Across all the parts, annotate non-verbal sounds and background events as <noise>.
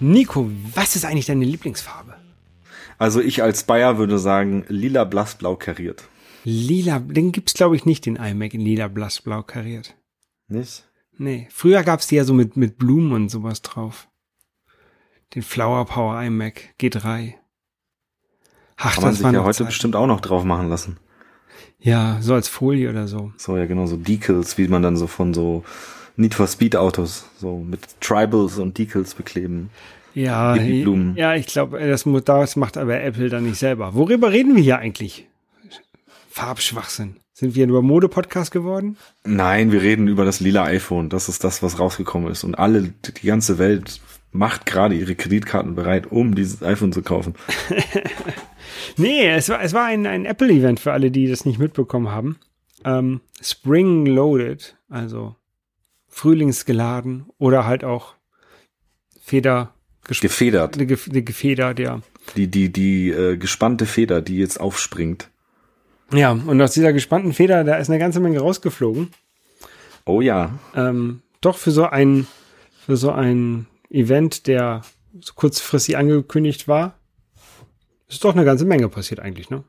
Nico, was ist eigentlich deine Lieblingsfarbe? Also ich als Bayer würde sagen, lila, blass, blau kariert. Lila, den gibt's glaube ich nicht, den iMac in lila, blass, blau kariert. Nicht? Nee, früher gab's die ja so mit, mit Blumen und sowas drauf. Den Flower Power iMac G3. Ach, Kann man sich ja heute Zeit. bestimmt auch noch drauf machen lassen. Ja, so als Folie oder so. So, ja genau, so Decals, wie man dann so von so Need for Speed Autos so mit Tribals und Decals bekleben. Ja, ja, ich glaube, das, das macht aber Apple dann nicht selber. Worüber reden wir hier eigentlich? Farbschwachsinn. Sind wir nur Mode-Podcast geworden? Nein, wir reden über das lila iPhone. Das ist das, was rausgekommen ist. Und alle, die ganze Welt macht gerade ihre Kreditkarten bereit, um dieses iPhone zu kaufen. <laughs> nee, es war, es war ein, ein Apple-Event für alle, die das nicht mitbekommen haben. Ähm, Spring Loaded, also frühlingsgeladen oder halt auch Feder gefedert. Die, die Gefeder, ja. Die, die, die äh, gespannte Feder, die jetzt aufspringt. Ja, und aus dieser gespannten Feder, da ist eine ganze Menge rausgeflogen. Oh ja. Ähm, doch für so ein, für so ein Event, der so kurzfristig angekündigt war, ist doch eine ganze Menge passiert eigentlich, ne?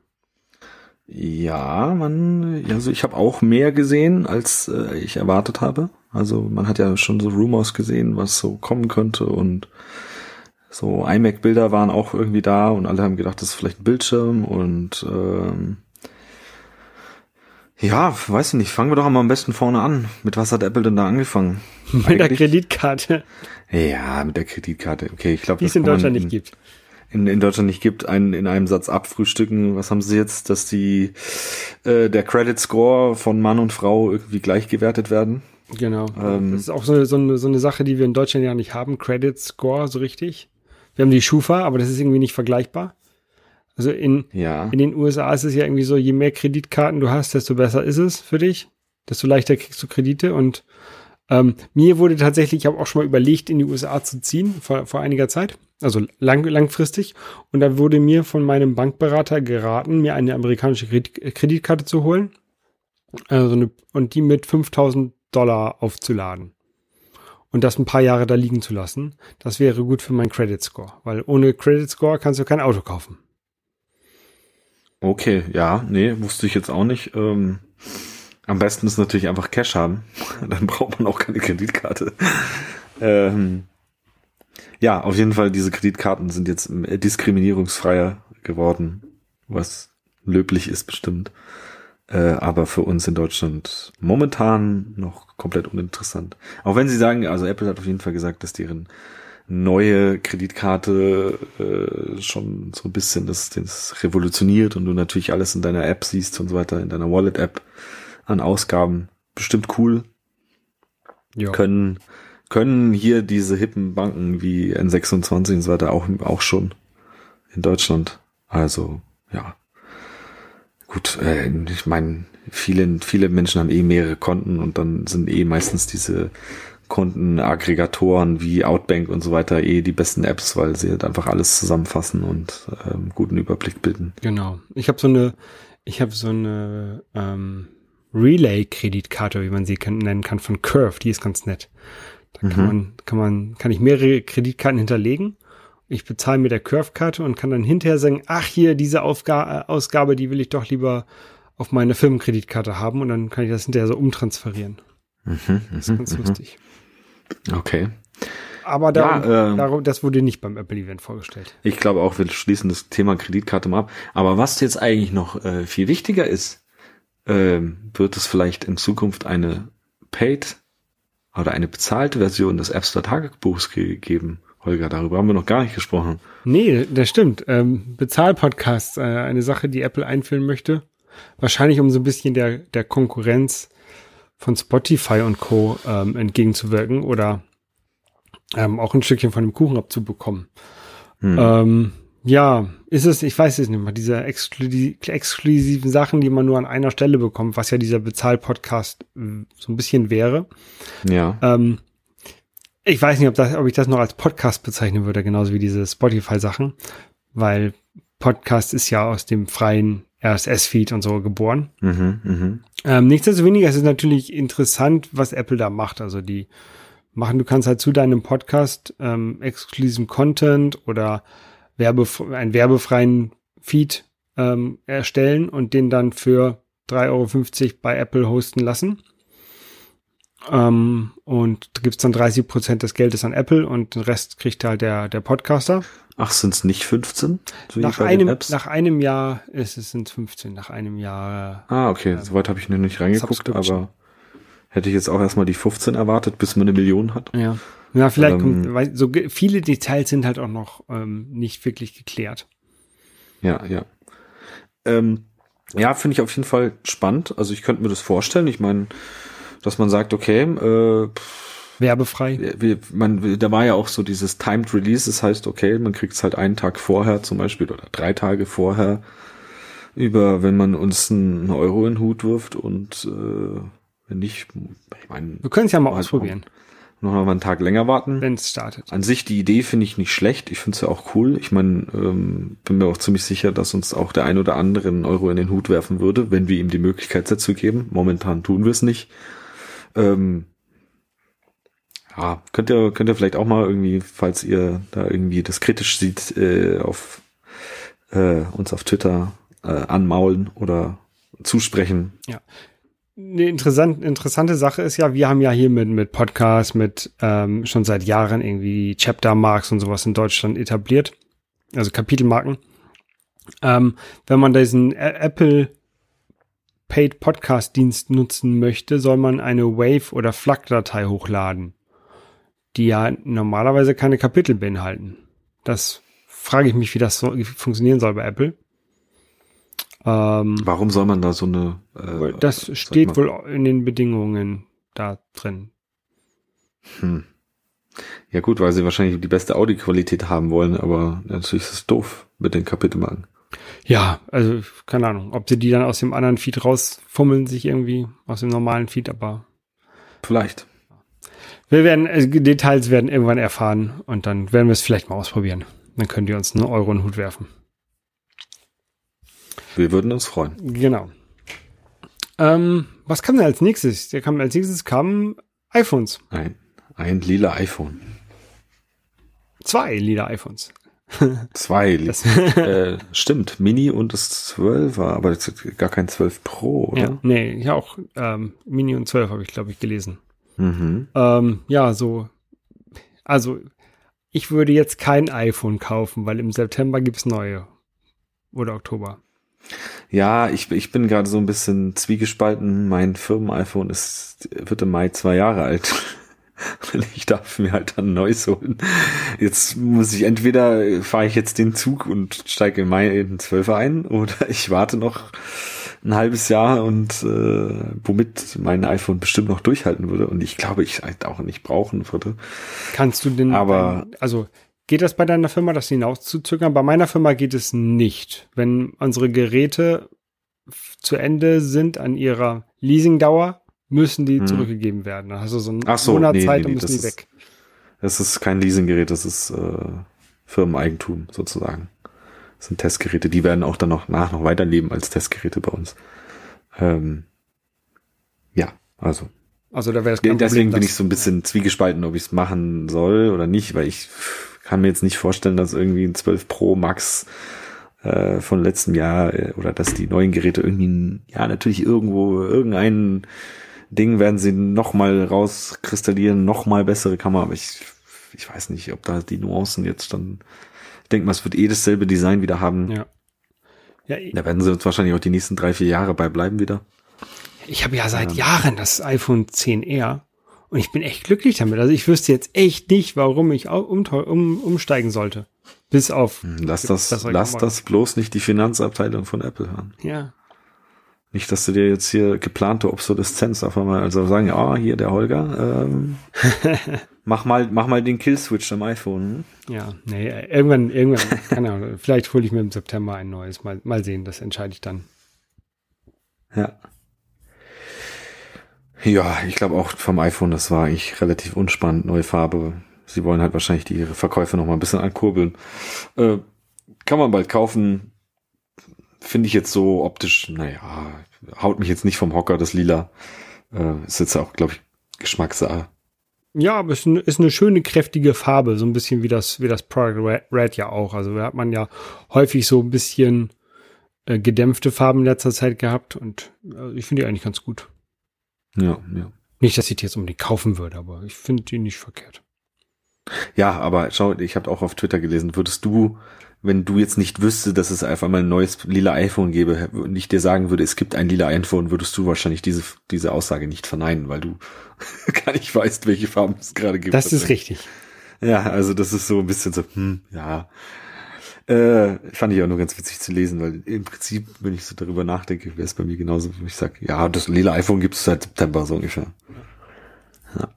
Ja, man, also ich habe auch mehr gesehen, als äh, ich erwartet habe. Also man hat ja schon so Rumors gesehen, was so kommen könnte und so iMac-Bilder waren auch irgendwie da und alle haben gedacht, das ist vielleicht ein Bildschirm und ähm, ja, weiß ich nicht. Fangen wir doch mal am besten vorne an. Mit was hat Apple denn da angefangen? <laughs> Mit Eigentlich? der Kreditkarte. Ja, mit der Kreditkarte. Okay, ich glaube, die es in Deutschland nicht gibt in, in Deutschland nicht gibt, einen in einem Satz abfrühstücken. Was haben sie jetzt, dass die äh, der Credit Score von Mann und Frau irgendwie gleich gewertet werden? Genau. Ähm, das ist auch so, so, eine, so eine Sache, die wir in Deutschland ja nicht haben, Credit Score so richtig. Wir haben die Schufa, aber das ist irgendwie nicht vergleichbar. Also in, ja. in den USA ist es ja irgendwie so, je mehr Kreditkarten du hast, desto besser ist es für dich, desto leichter kriegst du Kredite und ähm, mir wurde tatsächlich, ich habe auch schon mal überlegt, in die USA zu ziehen vor, vor einiger Zeit, also lang, langfristig. Und da wurde mir von meinem Bankberater geraten, mir eine amerikanische Kreditkarte zu holen also eine, und die mit 5000 Dollar aufzuladen und das ein paar Jahre da liegen zu lassen. Das wäre gut für meinen Credit Score, weil ohne Credit Score kannst du kein Auto kaufen. Okay, ja, nee, wusste ich jetzt auch nicht. Ähm am besten ist natürlich einfach Cash haben. <laughs> Dann braucht man auch keine Kreditkarte. ähm, ja, auf jeden Fall, diese Kreditkarten sind jetzt diskriminierungsfreier geworden, was löblich ist bestimmt. Äh, aber für uns in Deutschland momentan noch komplett uninteressant. Auch wenn sie sagen, also Apple hat auf jeden Fall gesagt, dass deren neue Kreditkarte äh, schon so ein bisschen das, das revolutioniert und du natürlich alles in deiner App siehst und so weiter, in deiner Wallet-App an Ausgaben. Bestimmt cool. Ja. Können, können hier diese hippen Banken wie N26 und so weiter auch, auch schon in Deutschland. Also, ja. Gut, äh, ich meine, viele, viele Menschen haben eh mehrere Konten und dann sind eh meistens diese Kontenaggregatoren wie Outbank und so weiter eh die besten Apps, weil sie halt einfach alles zusammenfassen und ähm, guten Überblick bilden. Genau. Ich habe so eine, ich habe so eine ähm, Relay-Kreditkarte, wie man sie nennen kann, von Curve. Die ist ganz nett. Da kann mhm. man, kann man, kann ich mehrere Kreditkarten hinterlegen. Ich bezahle mit der Curve-Karte und kann dann hinterher sagen, ach hier, diese Aufga Ausgabe, die will ich doch lieber auf meine Firmenkreditkarte haben und dann kann ich das hinterher so umtransferieren. Mhm, das ist ganz mhm, lustig. Okay. Aber darum, ja, äh, darum, das wurde nicht beim Apple-Event vorgestellt. Ich glaube auch, wir schließen das Thema Kreditkarte mal ab. Aber was jetzt eigentlich noch äh, viel wichtiger ist, ähm, wird es vielleicht in Zukunft eine Paid oder eine bezahlte Version des App Store Tagebuchs geben. Holger, darüber haben wir noch gar nicht gesprochen. Nee, das stimmt. Ähm, Bezahlpodcasts, äh, eine Sache, die Apple einführen möchte. Wahrscheinlich um so ein bisschen der, der Konkurrenz von Spotify und Co. Ähm, entgegenzuwirken oder ähm, auch ein Stückchen von dem Kuchen abzubekommen. Hm. Ähm, ja, ist es, ich weiß es nicht mehr, diese exklusiv, exklusiven Sachen, die man nur an einer Stelle bekommt, was ja dieser Bezahlpodcast äh, so ein bisschen wäre. Ja. Ähm, ich weiß nicht, ob, das, ob ich das noch als Podcast bezeichnen würde, genauso wie diese Spotify-Sachen, weil Podcast ist ja aus dem freien RSS-Feed und so geboren. Mhm, mh. ähm, nichtsdestoweniger ist es natürlich interessant, was Apple da macht. Also die machen. Du kannst halt zu deinem Podcast ähm, exklusiven Content oder Werbe, einen werbefreien Feed ähm, erstellen und den dann für 3,50 Euro bei Apple hosten lassen. Ähm, und da gibt's dann 30 Prozent des Geldes an Apple und den Rest kriegt halt der, der Podcaster. Ach, sind's nicht 15? So nach, einem, nach einem Jahr ist es sind 15, nach einem Jahr. Ah, okay, äh, soweit habe ich noch nicht reingeguckt, aber hätte ich jetzt auch erstmal die 15 erwartet, bis man eine Million hat. Ja. Ja, vielleicht ähm, kommt, weil so viele Details sind halt auch noch ähm, nicht wirklich geklärt. Ja, ja. Ähm, ja, finde ich auf jeden Fall spannend. Also ich könnte mir das vorstellen. Ich meine, dass man sagt, okay, äh, werbefrei. Wie, man, da war ja auch so dieses Timed Release, das heißt, okay, man kriegt es halt einen Tag vorher zum Beispiel oder drei Tage vorher über, wenn man uns einen Euro in den Hut wirft und äh, wenn nicht, ich meine. Wir können es ja mal halt ausprobieren. Noch mal einen Tag länger warten. Wenn es startet. An sich die Idee finde ich nicht schlecht. Ich finde es ja auch cool. Ich meine, ähm, bin mir auch ziemlich sicher, dass uns auch der ein oder andere einen Euro in den Hut werfen würde, wenn wir ihm die Möglichkeit dazu geben. Momentan tun wir es nicht. Ähm, ja, könnt ihr, könnt ihr vielleicht auch mal irgendwie, falls ihr da irgendwie das kritisch sieht, äh, auf äh, uns auf Twitter äh, anmaulen oder zusprechen. Ja. Eine interessant, interessante Sache ist ja, wir haben ja hier mit, mit Podcasts, mit ähm, schon seit Jahren irgendwie Chapter Marks und sowas in Deutschland etabliert. Also Kapitelmarken. Ähm, wenn man diesen Apple Paid Podcast Dienst nutzen möchte, soll man eine Wave oder FLAC-Datei hochladen, die ja normalerweise keine Kapitel beinhalten. Das frage ich mich, wie das so funktionieren soll bei Apple. Ähm, Warum soll man da so eine? Äh, das steht wohl in den Bedingungen da drin. Hm. Ja gut, weil sie wahrscheinlich die beste Audioqualität haben wollen, aber natürlich ist es doof mit den Kapitelmarken. Ja, also keine Ahnung, ob sie die dann aus dem anderen Feed rausfummeln, sich irgendwie aus dem normalen Feed, aber vielleicht. Wir werden also Details werden irgendwann erfahren und dann werden wir es vielleicht mal ausprobieren. Dann könnt ihr uns einen Euro in den Hut werfen. Wir würden uns freuen. Genau. Ähm, was kam denn als nächstes? Der kam als nächstes kamen iPhones. Ein, ein lila iPhone. Zwei lila iPhones. Zwei. <laughs> äh, <laughs> stimmt, Mini und das 12er, aber das ist gar kein 12 Pro, oder? Ja, nee, ja auch ähm, Mini und 12 habe ich, glaube ich, gelesen. Mhm. Ähm, ja, so. Also, ich würde jetzt kein iPhone kaufen, weil im September gibt es neue. Oder Oktober. Ja, ich, ich bin gerade so ein bisschen zwiegespalten. Mein Firmen-iPhone ist, wird im Mai zwei Jahre alt. <laughs> <laughs> ich darf mir halt dann neues holen. Jetzt muss ich entweder fahre ich jetzt den Zug und steige in Mai in den Zwölfer ein oder ich warte noch ein halbes Jahr und äh, womit mein iPhone bestimmt noch durchhalten würde und ich glaube, ich halt auch nicht brauchen würde. Kannst du denn, aber also geht das bei deiner Firma, das hinauszuzögern? Bei meiner Firma geht es nicht. Wenn unsere Geräte zu Ende sind an ihrer Leasingdauer, müssen die hm. zurückgegeben werden. Dann hast du so einen Ach so, Monat nee, Zeit nee, und müssen die weg. das ist kein Leasinggerät, das ist äh, Firmeneigentum sozusagen. Das sind Testgeräte, die werden auch dann noch nach noch weiterleben als Testgeräte bei uns. Ähm, ja, also. Also da wäre es Deswegen Problem, bin ich so ein bisschen zwiegespalten, ob ich es machen soll oder nicht, weil ich kann mir jetzt nicht vorstellen, dass irgendwie ein 12 Pro Max äh, von letztem Jahr äh, oder dass die neuen Geräte irgendwie, ja, natürlich irgendwo irgendeinen Ding werden sie nochmal rauskristallieren, nochmal bessere Kamera, aber ich, ich weiß nicht, ob da die Nuancen jetzt dann, ich denke mal, es wird eh dasselbe Design wieder haben. Ja. ja da werden sie uns wahrscheinlich auch die nächsten drei, vier Jahre bei bleiben wieder. Ich habe ja seit ähm. Jahren das iPhone 10R und ich bin echt glücklich damit. Also ich wüsste jetzt echt nicht, warum ich um, um, umsteigen sollte. Bis auf. Hm, lass das, lass das bloß nicht die Finanzabteilung von Apple hören. Ja. Nicht, dass du dir jetzt hier geplante Obsoleszenz auf einmal, also sagen, ja, oh, hier der Holger, ähm, <laughs> mach mal, mach mal den Killswitch am iPhone. Hm? Ja, nee, irgendwann, irgendwann, keine Ahnung, <laughs> vielleicht hole ich mir im September ein neues, mal, mal sehen, das entscheide ich dann. Ja. Ja, ich glaube auch vom iPhone, das war eigentlich relativ unspannend, neue Farbe. Sie wollen halt wahrscheinlich die Verkäufe noch mal ein bisschen ankurbeln. Äh, kann man bald kaufen, finde ich jetzt so optisch, naja, haut mich jetzt nicht vom Hocker, das Lila. Äh, ist jetzt auch, glaube ich, Geschmackssache. Ja, aber es ist eine schöne, kräftige Farbe, so ein bisschen wie das, wie das Product Red ja auch. Also da hat man ja häufig so ein bisschen äh, gedämpfte Farben in letzter Zeit gehabt und äh, ich finde die eigentlich ganz gut. Ja, ja. Nicht, dass ich die jetzt unbedingt kaufen würde, aber ich finde die nicht verkehrt. Ja, aber schau, ich habe auch auf Twitter gelesen, würdest du, wenn du jetzt nicht wüsste, dass es einfach mal ein neues lila iPhone gäbe und ich dir sagen würde, es gibt ein lila iPhone, würdest du wahrscheinlich diese, diese Aussage nicht verneinen, weil du <laughs> gar nicht weißt, welche Farben es gerade gibt. Das ist richtig. Ja, also das ist so ein bisschen so, hm, ja. Äh, fand ich auch nur ganz witzig zu lesen, weil im Prinzip, wenn ich so darüber nachdenke, wäre es bei mir genauso, wenn ich sage, ja, das lila iPhone gibt es seit September so ungefähr. Ja.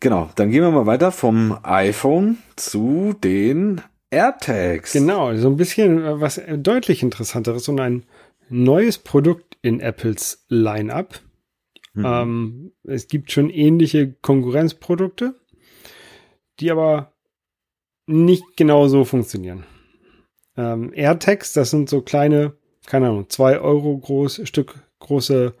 Genau, dann gehen wir mal weiter vom iPhone zu den AirTags. Genau, so ein bisschen äh, was deutlich interessanteres und ein neues Produkt in Apples Lineup. Mhm. Ähm, es gibt schon ähnliche Konkurrenzprodukte, die aber nicht genau so funktionieren. Ähm, AirTags, das sind so kleine, keine Ahnung, zwei Euro groß, Stück große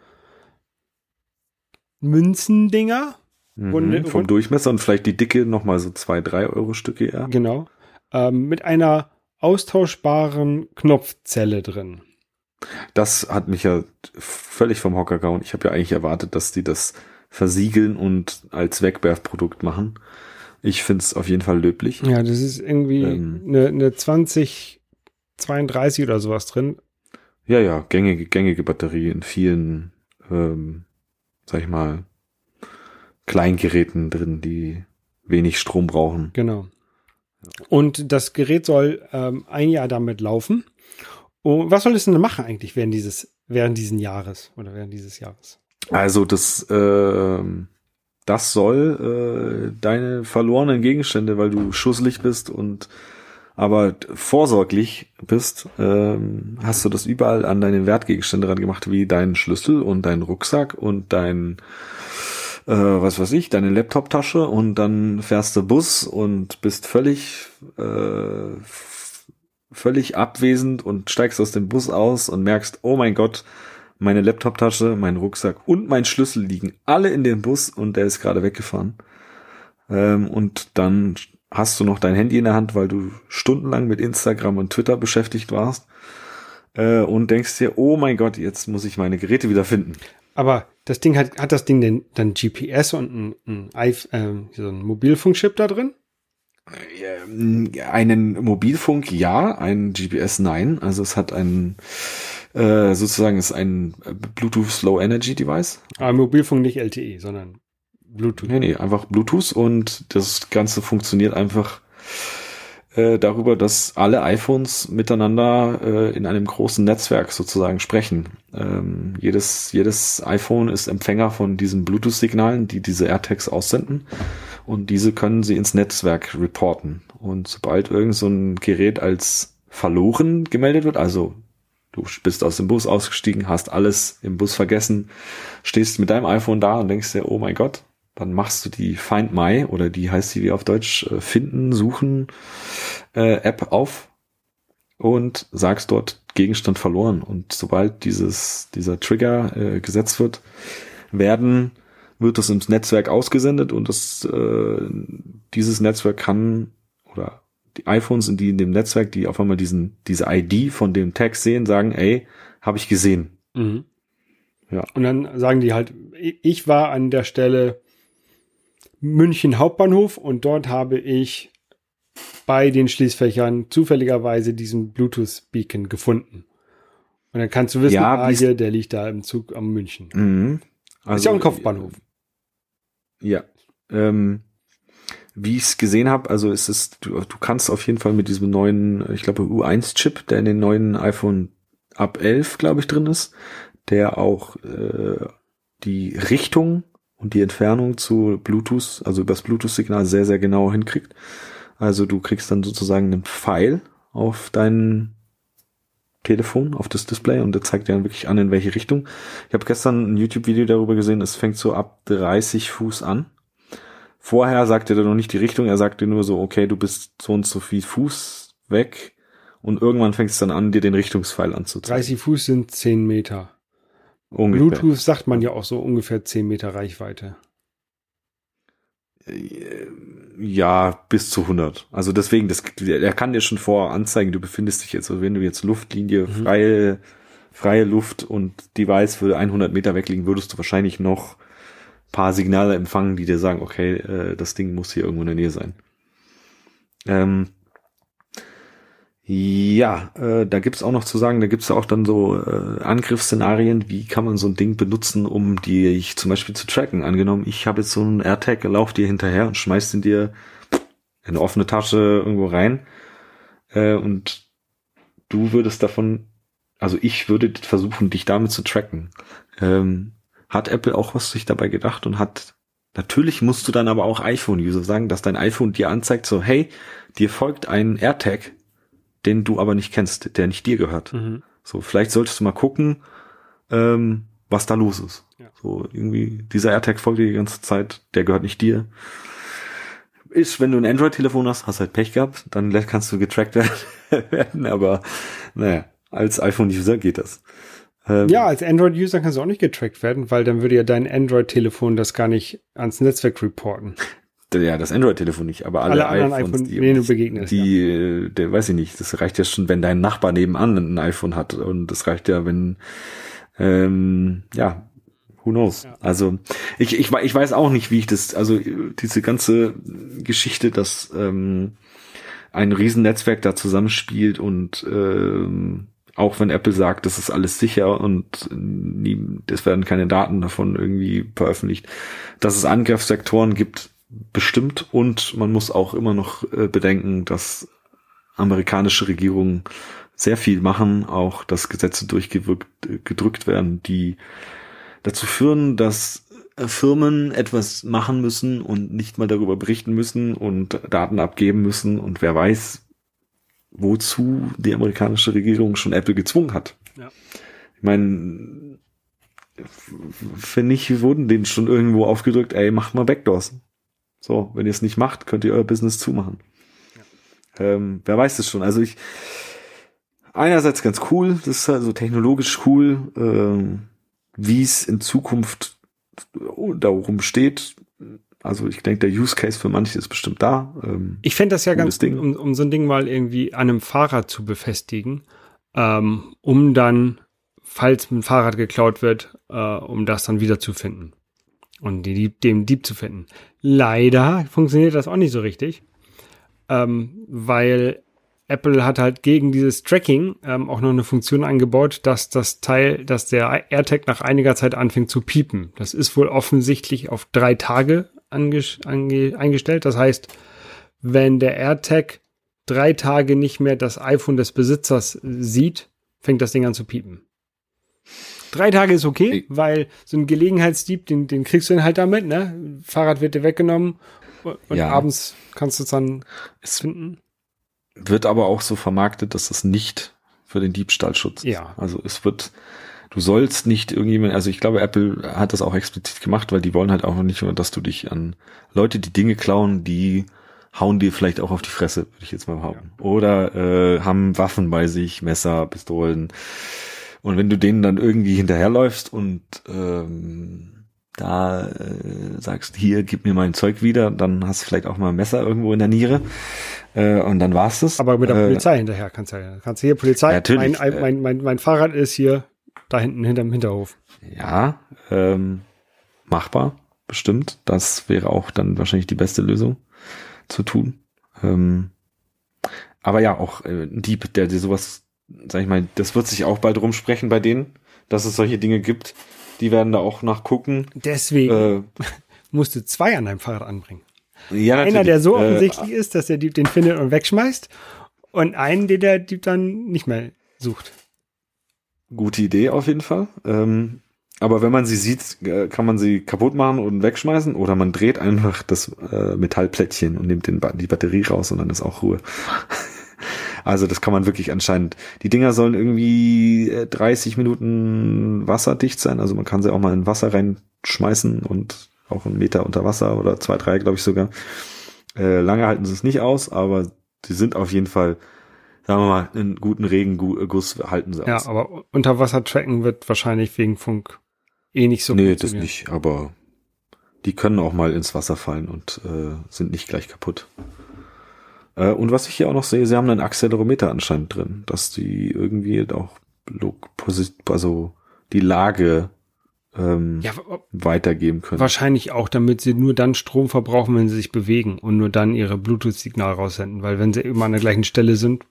Münzendinger. Mhm, vom Durchmesser und vielleicht die Dicke nochmal so zwei, drei Euro Stücke eher. Genau. Ähm, mit einer austauschbaren Knopfzelle drin. Das hat mich ja völlig vom Hocker gehauen. Ich habe ja eigentlich erwartet, dass die das versiegeln und als Wegwerfprodukt machen. Ich finde es auf jeden Fall löblich. Ja, das ist irgendwie ähm, eine, eine 20, 32 oder sowas drin. Ja, ja, gängige, gängige Batterie in vielen, ähm, sag ich mal, Kleingeräten drin, die wenig Strom brauchen. Genau. Und das Gerät soll ähm, ein Jahr damit laufen. Und was soll es denn machen eigentlich während dieses, während diesen Jahres oder während dieses Jahres? Also das, äh, das soll äh, deine verlorenen Gegenstände, weil du schusselig bist und aber vorsorglich bist, ähm, hast du das überall an deine Wertgegenstände ran gemacht, wie deinen Schlüssel und deinen Rucksack und dein äh, was weiß ich, deine Laptoptasche und dann fährst du Bus und bist völlig äh, völlig abwesend und steigst aus dem Bus aus und merkst, oh mein Gott, meine Laptoptasche, mein Rucksack und mein Schlüssel liegen alle in dem Bus und der ist gerade weggefahren. Ähm, und dann hast du noch dein Handy in der Hand, weil du stundenlang mit Instagram und Twitter beschäftigt warst äh, und denkst dir, oh mein Gott, jetzt muss ich meine Geräte wieder finden. Aber das Ding hat, hat das Ding denn dann GPS und ein, ein, ein, äh, so ein Mobilfunkchip da drin? Äh, einen Mobilfunk ja, ein GPS nein. Also es hat einen äh, sozusagen ist ein Bluetooth Low Energy Device. Aber Mobilfunk nicht LTE, sondern Bluetooth. Nee, nee, einfach Bluetooth und das Ganze funktioniert einfach äh, darüber, dass alle iPhones miteinander äh, in einem großen Netzwerk sozusagen sprechen. Ähm, jedes, jedes iPhone ist Empfänger von diesen Bluetooth-Signalen, die diese AirTags aussenden und diese können sie ins Netzwerk reporten. Und sobald irgend so ein Gerät als verloren gemeldet wird, also du bist aus dem Bus ausgestiegen, hast alles im Bus vergessen, stehst mit deinem iPhone da und denkst dir, oh mein Gott, dann machst du die Find My oder die heißt die wie auf Deutsch äh, finden, suchen äh, App auf und sagst dort Gegenstand verloren. Und sobald dieses, dieser Trigger äh, gesetzt wird, werden, wird das ins Netzwerk ausgesendet und das, äh, dieses Netzwerk kann oder die iPhones, in die in dem Netzwerk, die auf einmal diesen, diese ID von dem Tag sehen, sagen, ey, habe ich gesehen. Mhm. Ja. Und dann sagen die halt, ich war an der Stelle München Hauptbahnhof und dort habe ich bei den Schließfächern zufälligerweise diesen Bluetooth-Beacon gefunden. Und dann kannst du wissen, ja, ah, hier, der liegt da im Zug am München. Mhm. Also, ist ja auch ein Kopfbahnhof. Ja. Ähm, wie ich es gesehen habe, also ist es, du, du kannst auf jeden Fall mit diesem neuen, ich glaube U1-Chip, der in den neuen iPhone ab 11, glaube ich, drin ist, der auch äh, die Richtung und die Entfernung zu Bluetooth, also übers Bluetooth-Signal sehr, sehr genau hinkriegt. Also du kriegst dann sozusagen einen Pfeil auf dein Telefon, auf das Display und der zeigt dir dann wirklich an, in welche Richtung. Ich habe gestern ein YouTube-Video darüber gesehen, es fängt so ab 30 Fuß an. Vorher sagte er noch nicht die Richtung, er sagte nur so, okay, du bist so und so viel Fuß weg und irgendwann fängt es dann an, dir den Richtungspfeil anzuzeigen. 30 Fuß sind 10 Meter. Ungefähr. Bluetooth sagt man ja auch so ungefähr 10 Meter Reichweite. ja, bis zu 100. Also deswegen, das, er kann dir schon vor anzeigen, du befindest dich jetzt, also wenn du jetzt Luftlinie, mhm. freie, freie Luft und Device würde 100 Meter wegliegen, würdest du wahrscheinlich noch paar Signale empfangen, die dir sagen, okay, äh, das Ding muss hier irgendwo in der Nähe sein. Ähm, ja, äh, da gibt's auch noch zu sagen, da gibt's auch dann so äh, Angriffsszenarien, wie kann man so ein Ding benutzen, um dich zum Beispiel zu tracken. Angenommen, ich habe jetzt so einen AirTag, lauf dir hinterher und schmeißt ihn dir in eine offene Tasche irgendwo rein äh, und du würdest davon, also ich würde versuchen, dich damit zu tracken. Ähm, hat Apple auch was sich dabei gedacht und hat Natürlich musst du dann aber auch iPhone-User sagen, dass dein iPhone dir anzeigt, so, hey, dir folgt ein AirTag, den du aber nicht kennst, der nicht dir gehört. Mhm. So, vielleicht solltest du mal gucken, ähm, was da los ist. Ja. So, irgendwie, dieser AirTag folgt dir die ganze Zeit, der gehört nicht dir. Ist, wenn du ein Android-Telefon hast, hast halt Pech gehabt, dann kannst du getrackt <laughs> werden, aber naja, als iPhone-User geht das. Ähm, ja, als Android-User kannst du auch nicht getrackt werden, weil dann würde ja dein Android-Telefon das gar nicht ans Netzwerk reporten ja, das Android-Telefon nicht, aber alle, alle iPhones, iPhone, die, denen du begegnest, die, ja. der weiß ich nicht, das reicht ja schon, wenn dein Nachbar nebenan ein iPhone hat und das reicht ja, wenn, ähm, ja, who knows? Ja. Also ich, ich, ich weiß auch nicht, wie ich das, also diese ganze Geschichte, dass ähm, ein Riesennetzwerk da zusammenspielt und ähm, auch wenn Apple sagt, das ist alles sicher und nie, es werden keine Daten davon irgendwie veröffentlicht, dass es Angriffssektoren gibt, bestimmt und man muss auch immer noch äh, bedenken, dass amerikanische Regierungen sehr viel machen, auch dass Gesetze durchgedrückt äh, werden, die dazu führen, dass äh, Firmen etwas machen müssen und nicht mal darüber berichten müssen und Daten abgeben müssen und wer weiß, wozu die amerikanische Regierung schon Apple gezwungen hat. Ja. Ich meine, finde ich, wurden denen schon irgendwo aufgedrückt, ey, macht mal Backdoors. So, wenn ihr es nicht macht, könnt ihr euer Business zumachen. Ja. Ähm, wer weiß es schon. Also ich, einerseits ganz cool, das ist also technologisch cool, ähm, wie es in Zukunft darum steht. Also ich denke, der Use Case für manche ist bestimmt da. Ähm, ich fände das ja ganz Ding. Um, um so ein Ding mal irgendwie an einem Fahrrad zu befestigen, ähm, um dann, falls ein Fahrrad geklaut wird, äh, um das dann wiederzufinden und die, dem Dieb zu finden. Leider funktioniert das auch nicht so richtig, ähm, weil Apple hat halt gegen dieses Tracking ähm, auch noch eine Funktion eingebaut, dass das Teil, dass der AirTag nach einiger Zeit anfängt zu piepen. Das ist wohl offensichtlich auf drei Tage eingestellt. Das heißt, wenn der AirTag drei Tage nicht mehr das iPhone des Besitzers sieht, fängt das Ding an zu piepen. Drei Tage ist okay, weil so ein Gelegenheitsdieb, den, den kriegst du dann halt damit, ne? Fahrrad wird dir weggenommen und ja. abends kannst du es dann es finden. Wird aber auch so vermarktet, dass es nicht für den Diebstahlschutz ist. Ja. Also es wird, du sollst nicht irgendjemand, also ich glaube, Apple hat das auch explizit gemacht, weil die wollen halt auch nicht nur, dass du dich an Leute, die Dinge klauen, die hauen dir vielleicht auch auf die Fresse, würde ich jetzt mal behaupten. Ja. Oder äh, haben Waffen bei sich, Messer, Pistolen und wenn du denen dann irgendwie hinterherläufst und ähm, da äh, sagst, hier, gib mir mein Zeug wieder, dann hast du vielleicht auch mal ein Messer irgendwo in der Niere. Äh, und dann war's das. Aber mit der äh, Polizei hinterher kannst du ja. Kannst du hier Polizei, natürlich, mein, äh, mein, mein, mein Fahrrad ist hier da hinten hinterm Hinterhof. Ja, ähm, machbar, bestimmt. Das wäre auch dann wahrscheinlich die beste Lösung zu tun. Ähm, aber ja, auch äh, ein Dieb, der dir sowas sag ich mal, das wird sich auch bald rumsprechen bei denen, dass es solche Dinge gibt. Die werden da auch nachgucken. Deswegen äh, <laughs> musst du zwei an deinem Fahrrad anbringen. Ja, natürlich. Einer, der so äh, offensichtlich äh, ist, dass der Dieb den findet und wegschmeißt und einen, den der Dieb dann nicht mehr sucht. Gute Idee auf jeden Fall. Ähm, aber wenn man sie sieht, äh, kann man sie kaputt machen und wegschmeißen oder man dreht einfach das äh, Metallplättchen und nimmt den, die Batterie raus und dann ist auch Ruhe. Also das kann man wirklich anscheinend. Die Dinger sollen irgendwie 30 äh, Minuten wasserdicht sein. Also man kann sie auch mal in Wasser reinschmeißen und auch einen Meter unter Wasser oder zwei, drei, glaube ich sogar. Äh, lange halten sie es nicht aus, aber sie sind auf jeden Fall, sagen wir mal, einen guten Regenguss halten sie ja, aus. Ja, aber unter Wasser tracken wird wahrscheinlich wegen Funk eh nicht so Nee, das nicht, aber die können auch mal ins Wasser fallen und äh, sind nicht gleich kaputt. Äh, und was ich hier auch noch sehe, sie haben einen Accelerometer anscheinend drin, dass die irgendwie auch also die Lage ähm, ja, weitergeben können. Wahrscheinlich auch, damit sie nur dann Strom verbrauchen, wenn sie sich bewegen und nur dann ihre Bluetooth-Signal raussenden, weil wenn sie immer an der gleichen Stelle sind,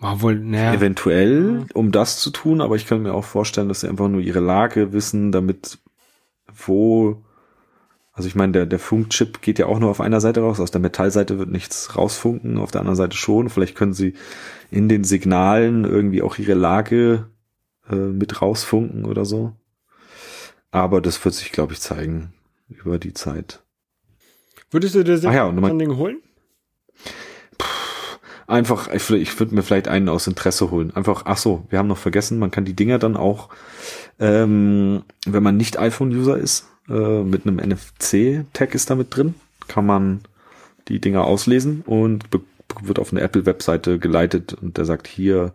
wohl, naja. Eventuell, um das zu tun, aber ich kann mir auch vorstellen, dass sie einfach nur ihre Lage wissen, damit wo, also ich meine, der, der Funkchip geht ja auch nur auf einer Seite raus, aus der Metallseite wird nichts rausfunken, auf der anderen Seite schon. Vielleicht können sie in den Signalen irgendwie auch ihre Lage äh, mit rausfunken oder so. Aber das wird sich, glaube ich, zeigen über die Zeit. Würdest du dir das ja, Ding holen? Einfach, ich, ich würde mir vielleicht einen aus Interesse holen. Einfach, ach so, wir haben noch vergessen, man kann die Dinger dann auch, ähm, wenn man nicht iPhone-User ist, äh, mit einem NFC-Tag ist da mit drin, kann man die Dinger auslesen und wird auf eine Apple-Webseite geleitet und der sagt hier,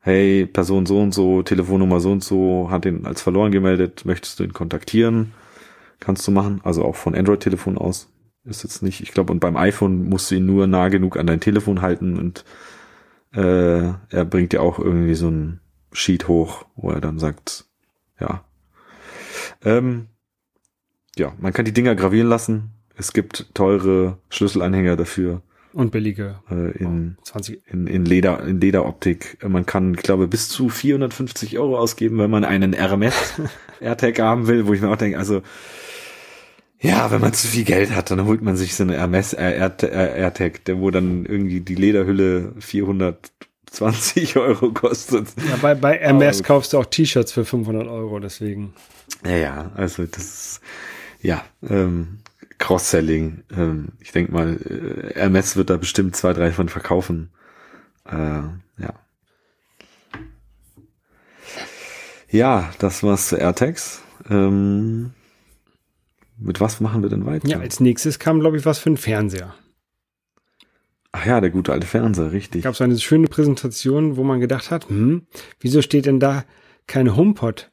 hey, Person so und so, Telefonnummer so und so, hat ihn als verloren gemeldet, möchtest du ihn kontaktieren? Kannst du machen, also auch von Android-Telefon aus. Ist jetzt nicht, ich glaube, und beim iPhone musst du ihn nur nah genug an dein Telefon halten und äh, er bringt dir auch irgendwie so ein Sheet hoch, wo er dann sagt, ja. Ähm, ja, man kann die Dinger gravieren lassen. Es gibt teure Schlüsselanhänger dafür. Und billige. Äh, in, 20. In, in Leder, in Lederoptik. Man kann, ich glaube, bis zu 450 Euro ausgeben, wenn man einen RMS <laughs> AirTag haben will, wo ich mir auch denke, also, ja, wenn man zu viel Geld hat, dann holt man sich so eine Hermes AirTag, der wo dann irgendwie die Lederhülle 420 <laughs> Euro kostet. Ja, bei, bei Hermes Aber, kaufst du auch T-Shirts für 500 Euro, deswegen. Ja, ja, also das ist, ja, ähm, Cross-Selling. Ähm, ich denke mal, äh, Hermes wird da bestimmt zwei, drei von verkaufen. Äh, ja. Ja, das war's zu AirTags. Ähm, mit was machen wir denn weiter? Ja, als nächstes kam, glaube ich, was für ein Fernseher. Ach ja, der gute alte Fernseher, richtig. Gab es eine schöne Präsentation, wo man gedacht hat, hm, wieso steht denn da keine HomePod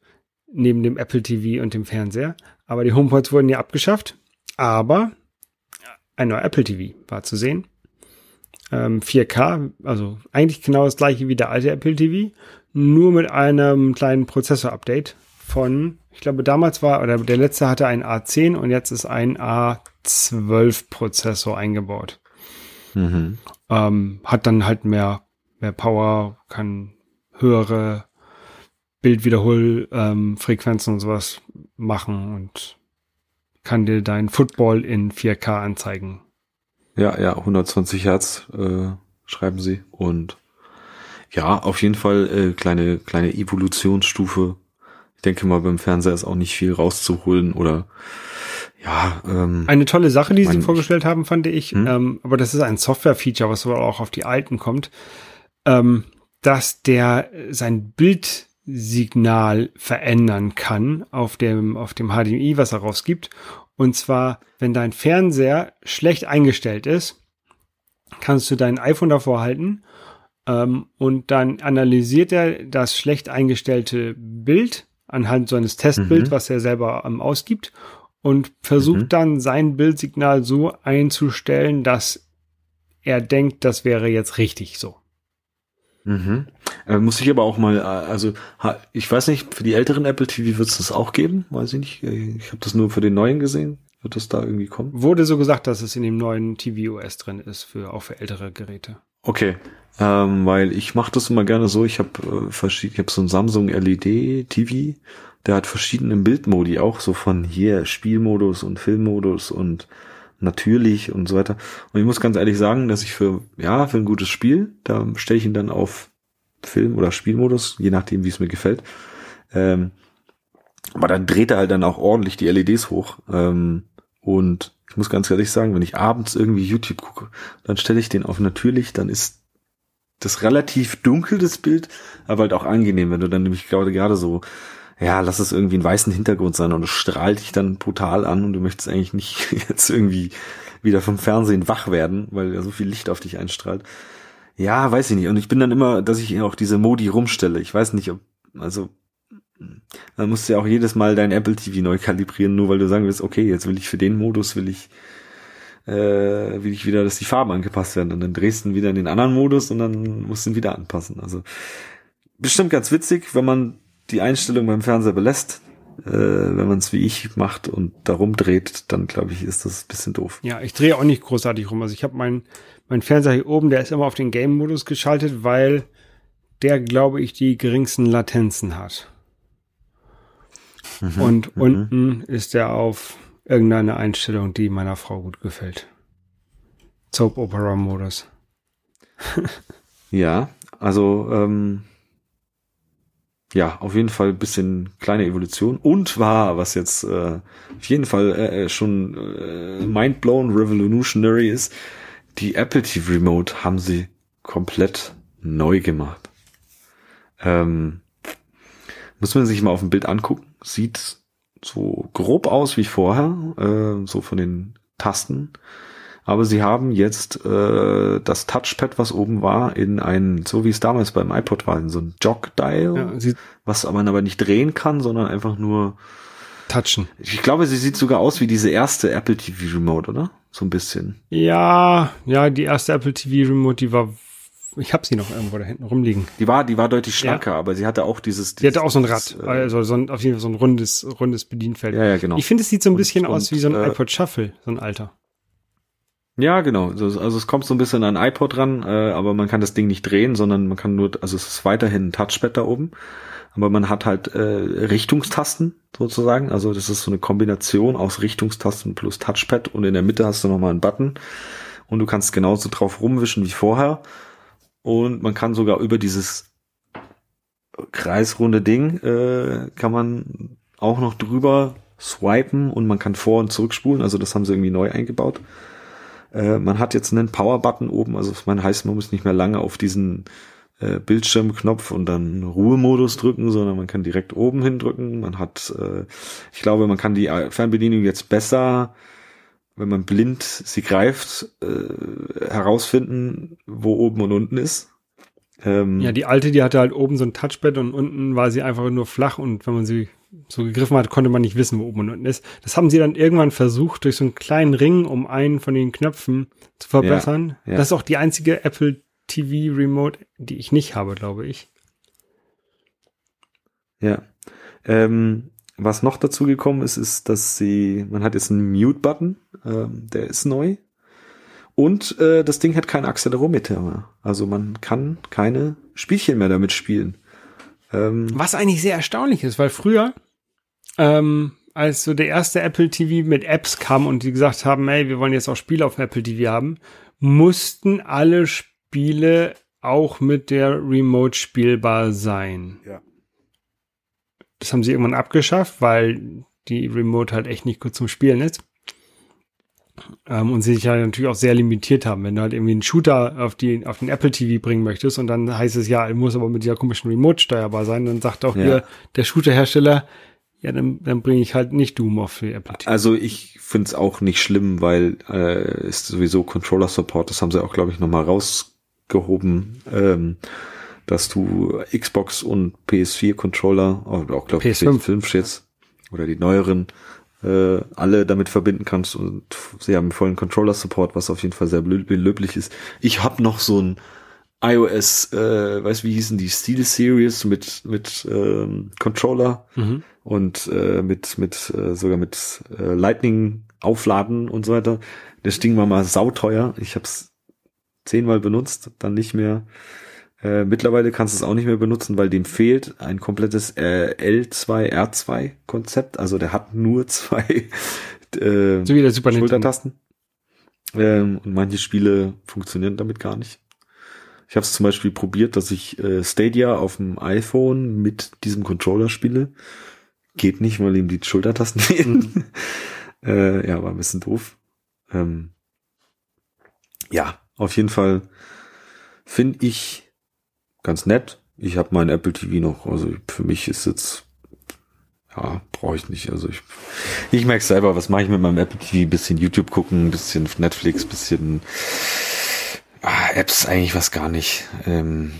neben dem Apple TV und dem Fernseher? Aber die HomePods wurden ja abgeschafft. Aber ein neuer Apple TV war zu sehen. Ähm, 4K, also eigentlich genau das gleiche wie der alte Apple TV, nur mit einem kleinen Prozessor-Update von, ich glaube damals war, oder der letzte hatte ein A10 und jetzt ist ein A12 Prozessor eingebaut. Mhm. Ähm, hat dann halt mehr, mehr Power, kann höhere Bildwiederholfrequenzen ähm, und sowas machen und kann dir dein Football in 4K anzeigen. Ja, ja, 120 Hertz äh, schreiben sie und ja, auf jeden Fall äh, kleine kleine Evolutionsstufe denke mal, beim Fernseher ist auch nicht viel rauszuholen oder ja. Ähm, Eine tolle Sache, die sie vorgestellt haben, fand ich, hm? ähm, aber das ist ein Software-Feature, was aber auch auf die alten kommt, ähm, dass der sein Bildsignal verändern kann auf dem, auf dem HDMI, was er rausgibt. Und zwar, wenn dein Fernseher schlecht eingestellt ist, kannst du dein iPhone davor halten ähm, und dann analysiert er das schlecht eingestellte Bild anhand so eines Testbild, mhm. was er selber ähm, ausgibt und versucht mhm. dann sein Bildsignal so einzustellen, dass er denkt, das wäre jetzt richtig so. Mhm. Äh, muss ich aber auch mal, äh, also ich weiß nicht, für die älteren Apple TV wird es das auch geben, weiß ich nicht. Äh, ich habe das nur für den neuen gesehen. Wird das da irgendwie kommen? Wurde so gesagt, dass es in dem neuen TV OS drin ist, für auch für ältere Geräte. Okay, ähm, weil ich mache das immer gerne so, ich habe äh, verschiedene, ich habe so ein Samsung LED TV, der hat verschiedene Bildmodi, auch so von hier Spielmodus und Filmmodus und natürlich und so weiter. Und ich muss ganz ehrlich sagen, dass ich für, ja, für ein gutes Spiel, da stelle ich ihn dann auf Film- oder Spielmodus, je nachdem, wie es mir gefällt. Ähm, aber dann dreht er halt dann auch ordentlich die LEDs hoch. Ähm, und ich muss ganz ehrlich sagen, wenn ich abends irgendwie YouTube gucke, dann stelle ich den auf natürlich, dann ist das relativ dunkel, das Bild, aber halt auch angenehm, wenn du dann nämlich gerade gerade so, ja, lass es irgendwie einen weißen Hintergrund sein und es strahlt dich dann brutal an und du möchtest eigentlich nicht <laughs> jetzt irgendwie wieder vom Fernsehen wach werden, weil ja so viel Licht auf dich einstrahlt. Ja, weiß ich nicht. Und ich bin dann immer, dass ich auch diese Modi rumstelle. Ich weiß nicht, ob, also Dann musst du ja auch jedes Mal dein Apple TV neu kalibrieren, nur weil du sagen willst, okay, jetzt will ich für den Modus, will ich, äh, will ich wieder, dass die Farben angepasst werden. Und dann drehst du ihn wieder in den anderen Modus und dann musst du ihn wieder anpassen. Also bestimmt ganz witzig, wenn man die Einstellung beim Fernseher belässt. Äh, wenn man es wie ich macht und da rumdreht, dann glaube ich, ist das ein bisschen doof. Ja, ich drehe auch nicht großartig rum. Also ich habe meinen mein Fernseher hier oben, der ist immer auf den Game-Modus geschaltet, weil der, glaube ich, die geringsten Latenzen hat. Mhm, und mhm. unten ist er auf irgendeine Einstellung, die meiner Frau gut gefällt. Soap Opera Modus. ja, also ähm, ja, auf jeden Fall bisschen kleine Evolution und war, was jetzt äh, auf jeden Fall äh, äh schon äh, mindblown revolutionary ist, die Apple TV Remote haben sie komplett neu gemacht. Ähm, muss man sich mal auf dem Bild angucken. Sieht so grob aus wie vorher, äh, so von den Tasten. Aber sie haben jetzt äh, das Touchpad, was oben war, in ein, so wie es damals beim iPod war, in so ein Jog-Dial, ja, was man aber nicht drehen kann, sondern einfach nur touchen. Ich glaube, sie sieht sogar aus wie diese erste Apple TV Remote, oder? So ein bisschen. Ja, ja, die erste Apple TV Remote, die war ich habe sie noch irgendwo da hinten rumliegen. Die war, die war deutlich schlanker, ja. aber sie hatte auch dieses. Die hatte auch so ein Rad, äh, also so ein, auf jeden Fall so ein rundes, rundes Bedienfeld. Ja, ja, genau. Ich finde, es sieht so ein bisschen und, aus wie so ein äh, iPod Shuffle, so ein alter. Ja, genau. Also, also es kommt so ein bisschen an iPod ran, äh, aber man kann das Ding nicht drehen, sondern man kann nur, also es ist weiterhin ein Touchpad da oben, aber man hat halt äh, Richtungstasten sozusagen. Also das ist so eine Kombination aus Richtungstasten plus Touchpad und in der Mitte hast du nochmal einen Button und du kannst genauso drauf rumwischen wie vorher und man kann sogar über dieses kreisrunde Ding äh, kann man auch noch drüber swipen und man kann vor und zurückspulen. Also das haben sie irgendwie neu eingebaut. Äh, man hat jetzt einen Power-Button oben, also man heißt, man muss nicht mehr lange auf diesen äh, Bildschirmknopf und dann Ruhemodus drücken, sondern man kann direkt oben hindrücken. Man hat, äh, ich glaube, man kann die Fernbedienung jetzt besser wenn man blind sie greift, äh, herausfinden, wo oben und unten ist. Ähm, ja, die alte, die hatte halt oben so ein Touchpad und unten war sie einfach nur flach und wenn man sie so gegriffen hat, konnte man nicht wissen, wo oben und unten ist. Das haben sie dann irgendwann versucht, durch so einen kleinen Ring um einen von den Knöpfen zu verbessern. Ja, ja. Das ist auch die einzige Apple TV Remote, die ich nicht habe, glaube ich. Ja. Ähm, was noch dazu gekommen ist, ist, dass sie, man hat jetzt einen Mute-Button, ähm, der ist neu. Und äh, das Ding hat kein Accelerometer mehr. Also man kann keine Spielchen mehr damit spielen. Ähm, Was eigentlich sehr erstaunlich ist, weil früher, ähm, als so der erste Apple TV mit Apps kam und die gesagt haben, hey, wir wollen jetzt auch Spiele auf Apple TV haben, mussten alle Spiele auch mit der Remote spielbar sein. Ja. Das haben sie irgendwann abgeschafft, weil die Remote halt echt nicht gut zum Spielen ist. Ähm, und sie sich ja natürlich auch sehr limitiert haben. Wenn du halt irgendwie einen Shooter auf, die, auf den Apple TV bringen möchtest und dann heißt es ja, er muss aber mit dieser komischen Remote steuerbar sein, dann sagt auch ja. hier der Shooter-Hersteller, ja, dann, dann bringe ich halt nicht Doom auf für Apple TV. Also ich finde es auch nicht schlimm, weil äh, ist sowieso Controller-Support, das haben sie auch, glaube ich, nochmal rausgehoben. Ähm, dass du Xbox und PS4 Controller, oder auch glaube ich PS5 jetzt, oder die neueren, äh, alle damit verbinden kannst und sie haben vollen Controller-Support, was auf jeden Fall sehr löblich ist. Ich habe noch so ein iOS, äh, weiß wie hießen die Steel Series mit mit ähm, Controller mhm. und äh, mit mit äh, sogar mit äh, Lightning aufladen und so weiter. Das Ding war mal sauteuer. Ich habe es zehnmal benutzt, dann nicht mehr. Äh, mittlerweile kannst du es auch nicht mehr benutzen, weil dem fehlt ein komplettes äh, L2, R2-Konzept. Also der hat nur <laughs> zwei äh, so wie der Super Schultertasten. Ähm, und manche Spiele funktionieren damit gar nicht. Ich habe es zum Beispiel probiert, dass ich äh, Stadia auf dem iPhone mit diesem Controller spiele. Geht nicht, weil ihm die Schultertasten <laughs> fehlen. äh, ja, war ein bisschen doof. Ähm, ja, auf jeden Fall finde ich ganz nett. Ich habe mein Apple TV noch, also für mich ist jetzt ja, brauche ich nicht. Also ich, ich merke selber, was mache ich mit meinem Apple TV? Bisschen YouTube gucken, bisschen Netflix, bisschen ah, Apps eigentlich was gar nicht. Ähm,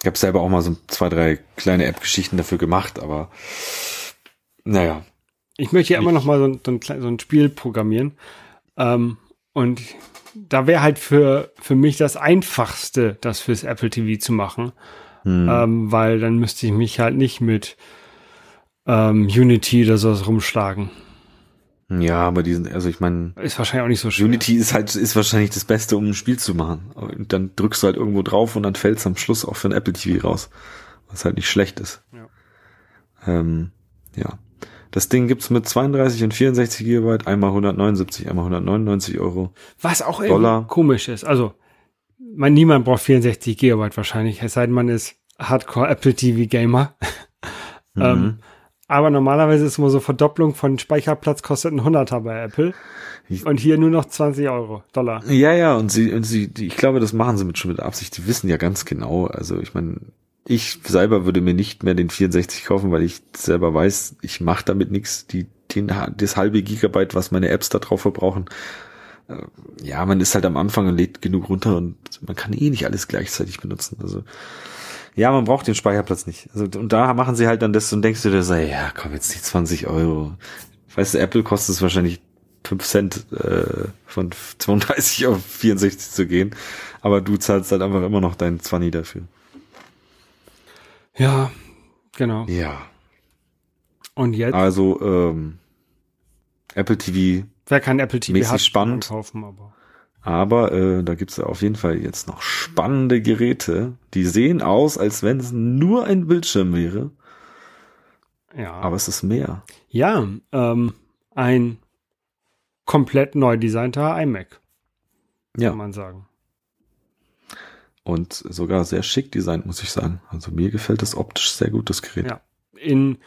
Ich habe selber auch mal so zwei, drei kleine App-Geschichten dafür gemacht, aber naja. Ich möchte ja immer noch mal so, so, ein, so ein Spiel programmieren. Ähm, und da wäre halt für, für mich das Einfachste, das fürs Apple TV zu machen. Hm. Ähm, weil dann müsste ich mich halt nicht mit ähm, Unity oder sowas rumschlagen. Ja, aber die sind, also ich meine. Ist wahrscheinlich auch nicht so schön. Unity ist halt, ist wahrscheinlich das Beste, um ein Spiel zu machen. Und dann drückst du halt irgendwo drauf und dann fällt es am Schluss auch für ein Apple TV raus. Was halt nicht schlecht ist. Ja. Ähm, ja. Das Ding gibt's mit 32 und 64 Gigabyte, einmal 179, einmal 199 Euro. Was auch Dollar. komisch ist. Also, man, niemand braucht 64 Gigabyte wahrscheinlich, es sei denn, man ist Hardcore Apple TV Gamer. <laughs> Mhm. ähm, aber normalerweise ist immer so Verdopplung von Speicherplatz kostet ein Hunderter bei Apple. Und hier nur noch 20 Euro, Dollar. Ja, ja, und sie, und sie, die, ich glaube, das machen sie mit schon mit Absicht. Die wissen ja ganz genau. Also ich meine, ich selber würde mir nicht mehr den 64 kaufen, weil ich selber weiß, ich mache damit nichts. Die, den, das halbe Gigabyte, was meine Apps da drauf verbrauchen. Äh, ja, man ist halt am Anfang und lädt genug runter und man kann eh nicht alles gleichzeitig benutzen. Also ja, man braucht den Speicherplatz nicht. Also, und da machen sie halt dann das und denkst du dir so, ja, komm jetzt die 20 Euro. Weißt du, Apple kostet es wahrscheinlich 5 Cent äh, von 32 auf 64 zu gehen. Aber du zahlst halt einfach immer noch deinen 20 dafür. Ja, genau. Ja. Und jetzt? Also, ähm, Apple TV. Wer kein Apple TV mäßig hat, spannend. Kaufen, aber. Aber äh, da gibt's auf jeden Fall jetzt noch spannende Geräte, die sehen aus, als wenn es nur ein Bildschirm wäre. Ja. Aber es ist mehr. Ja, ähm, ein komplett neu designter iMac. Ja. Kann man sagen. Und sogar sehr schick designt, muss ich sagen. Also mir gefällt das optisch sehr gut, das Gerät. Ja. In,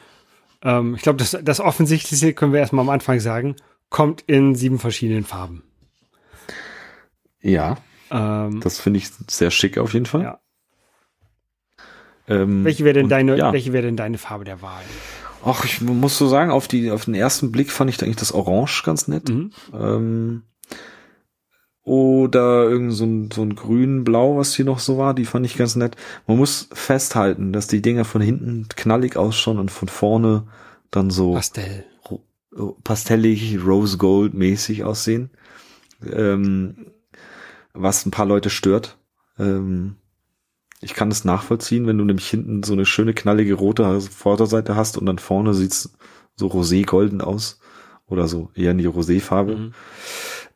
ähm, ich glaube, das, das Offensichtlichste können wir erstmal am Anfang sagen, kommt in sieben verschiedenen Farben. Ja. Ähm, das finde ich sehr schick auf jeden Fall. Ja. Ähm, welche wäre denn deine, ja. welche wäre denn deine Farbe der Wahl? Ach, ich muss so sagen, auf die, auf den ersten Blick fand ich eigentlich das Orange ganz nett. Mhm. Ähm, oder irgend so ein, so ein grün-blau, was hier noch so war, die fand ich ganz nett. Man muss festhalten, dass die Dinger von hinten knallig ausschauen und von vorne dann so Pastell. pastellig, Rose Gold mäßig aussehen. Ähm, was ein paar Leute stört. Ähm, ich kann es nachvollziehen, wenn du nämlich hinten so eine schöne knallige rote Vorderseite hast und dann vorne sieht's so rosé-golden aus oder so eher in die Rosé-Farbe. Mhm.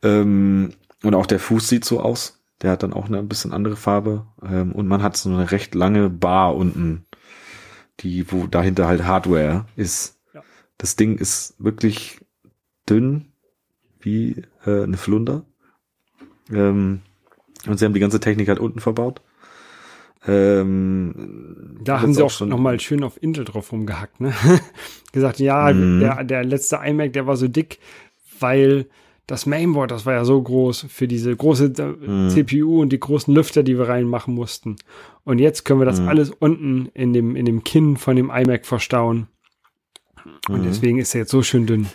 Ähm, und auch der Fuß sieht so aus. Der hat dann auch eine ein bisschen andere Farbe. Ähm, und man hat so eine recht lange Bar unten, die, wo dahinter halt Hardware ist. Ja. Das Ding ist wirklich dünn wie äh, eine Flunder. Ähm, und sie haben die ganze Technik halt unten verbaut. Ähm, da haben sie auch, auch nochmal schön auf Intel drauf rumgehackt, ne? <laughs> Gesagt, ja, mhm. der, der letzte iMac, der war so dick, weil das Mainboard, das war ja so groß für diese große äh, mhm. CPU und die großen Lüfter, die wir reinmachen mussten. Und jetzt können wir das mhm. alles unten in dem, in dem Kinn von dem iMac verstauen. Und mhm. deswegen ist er jetzt so schön dünn.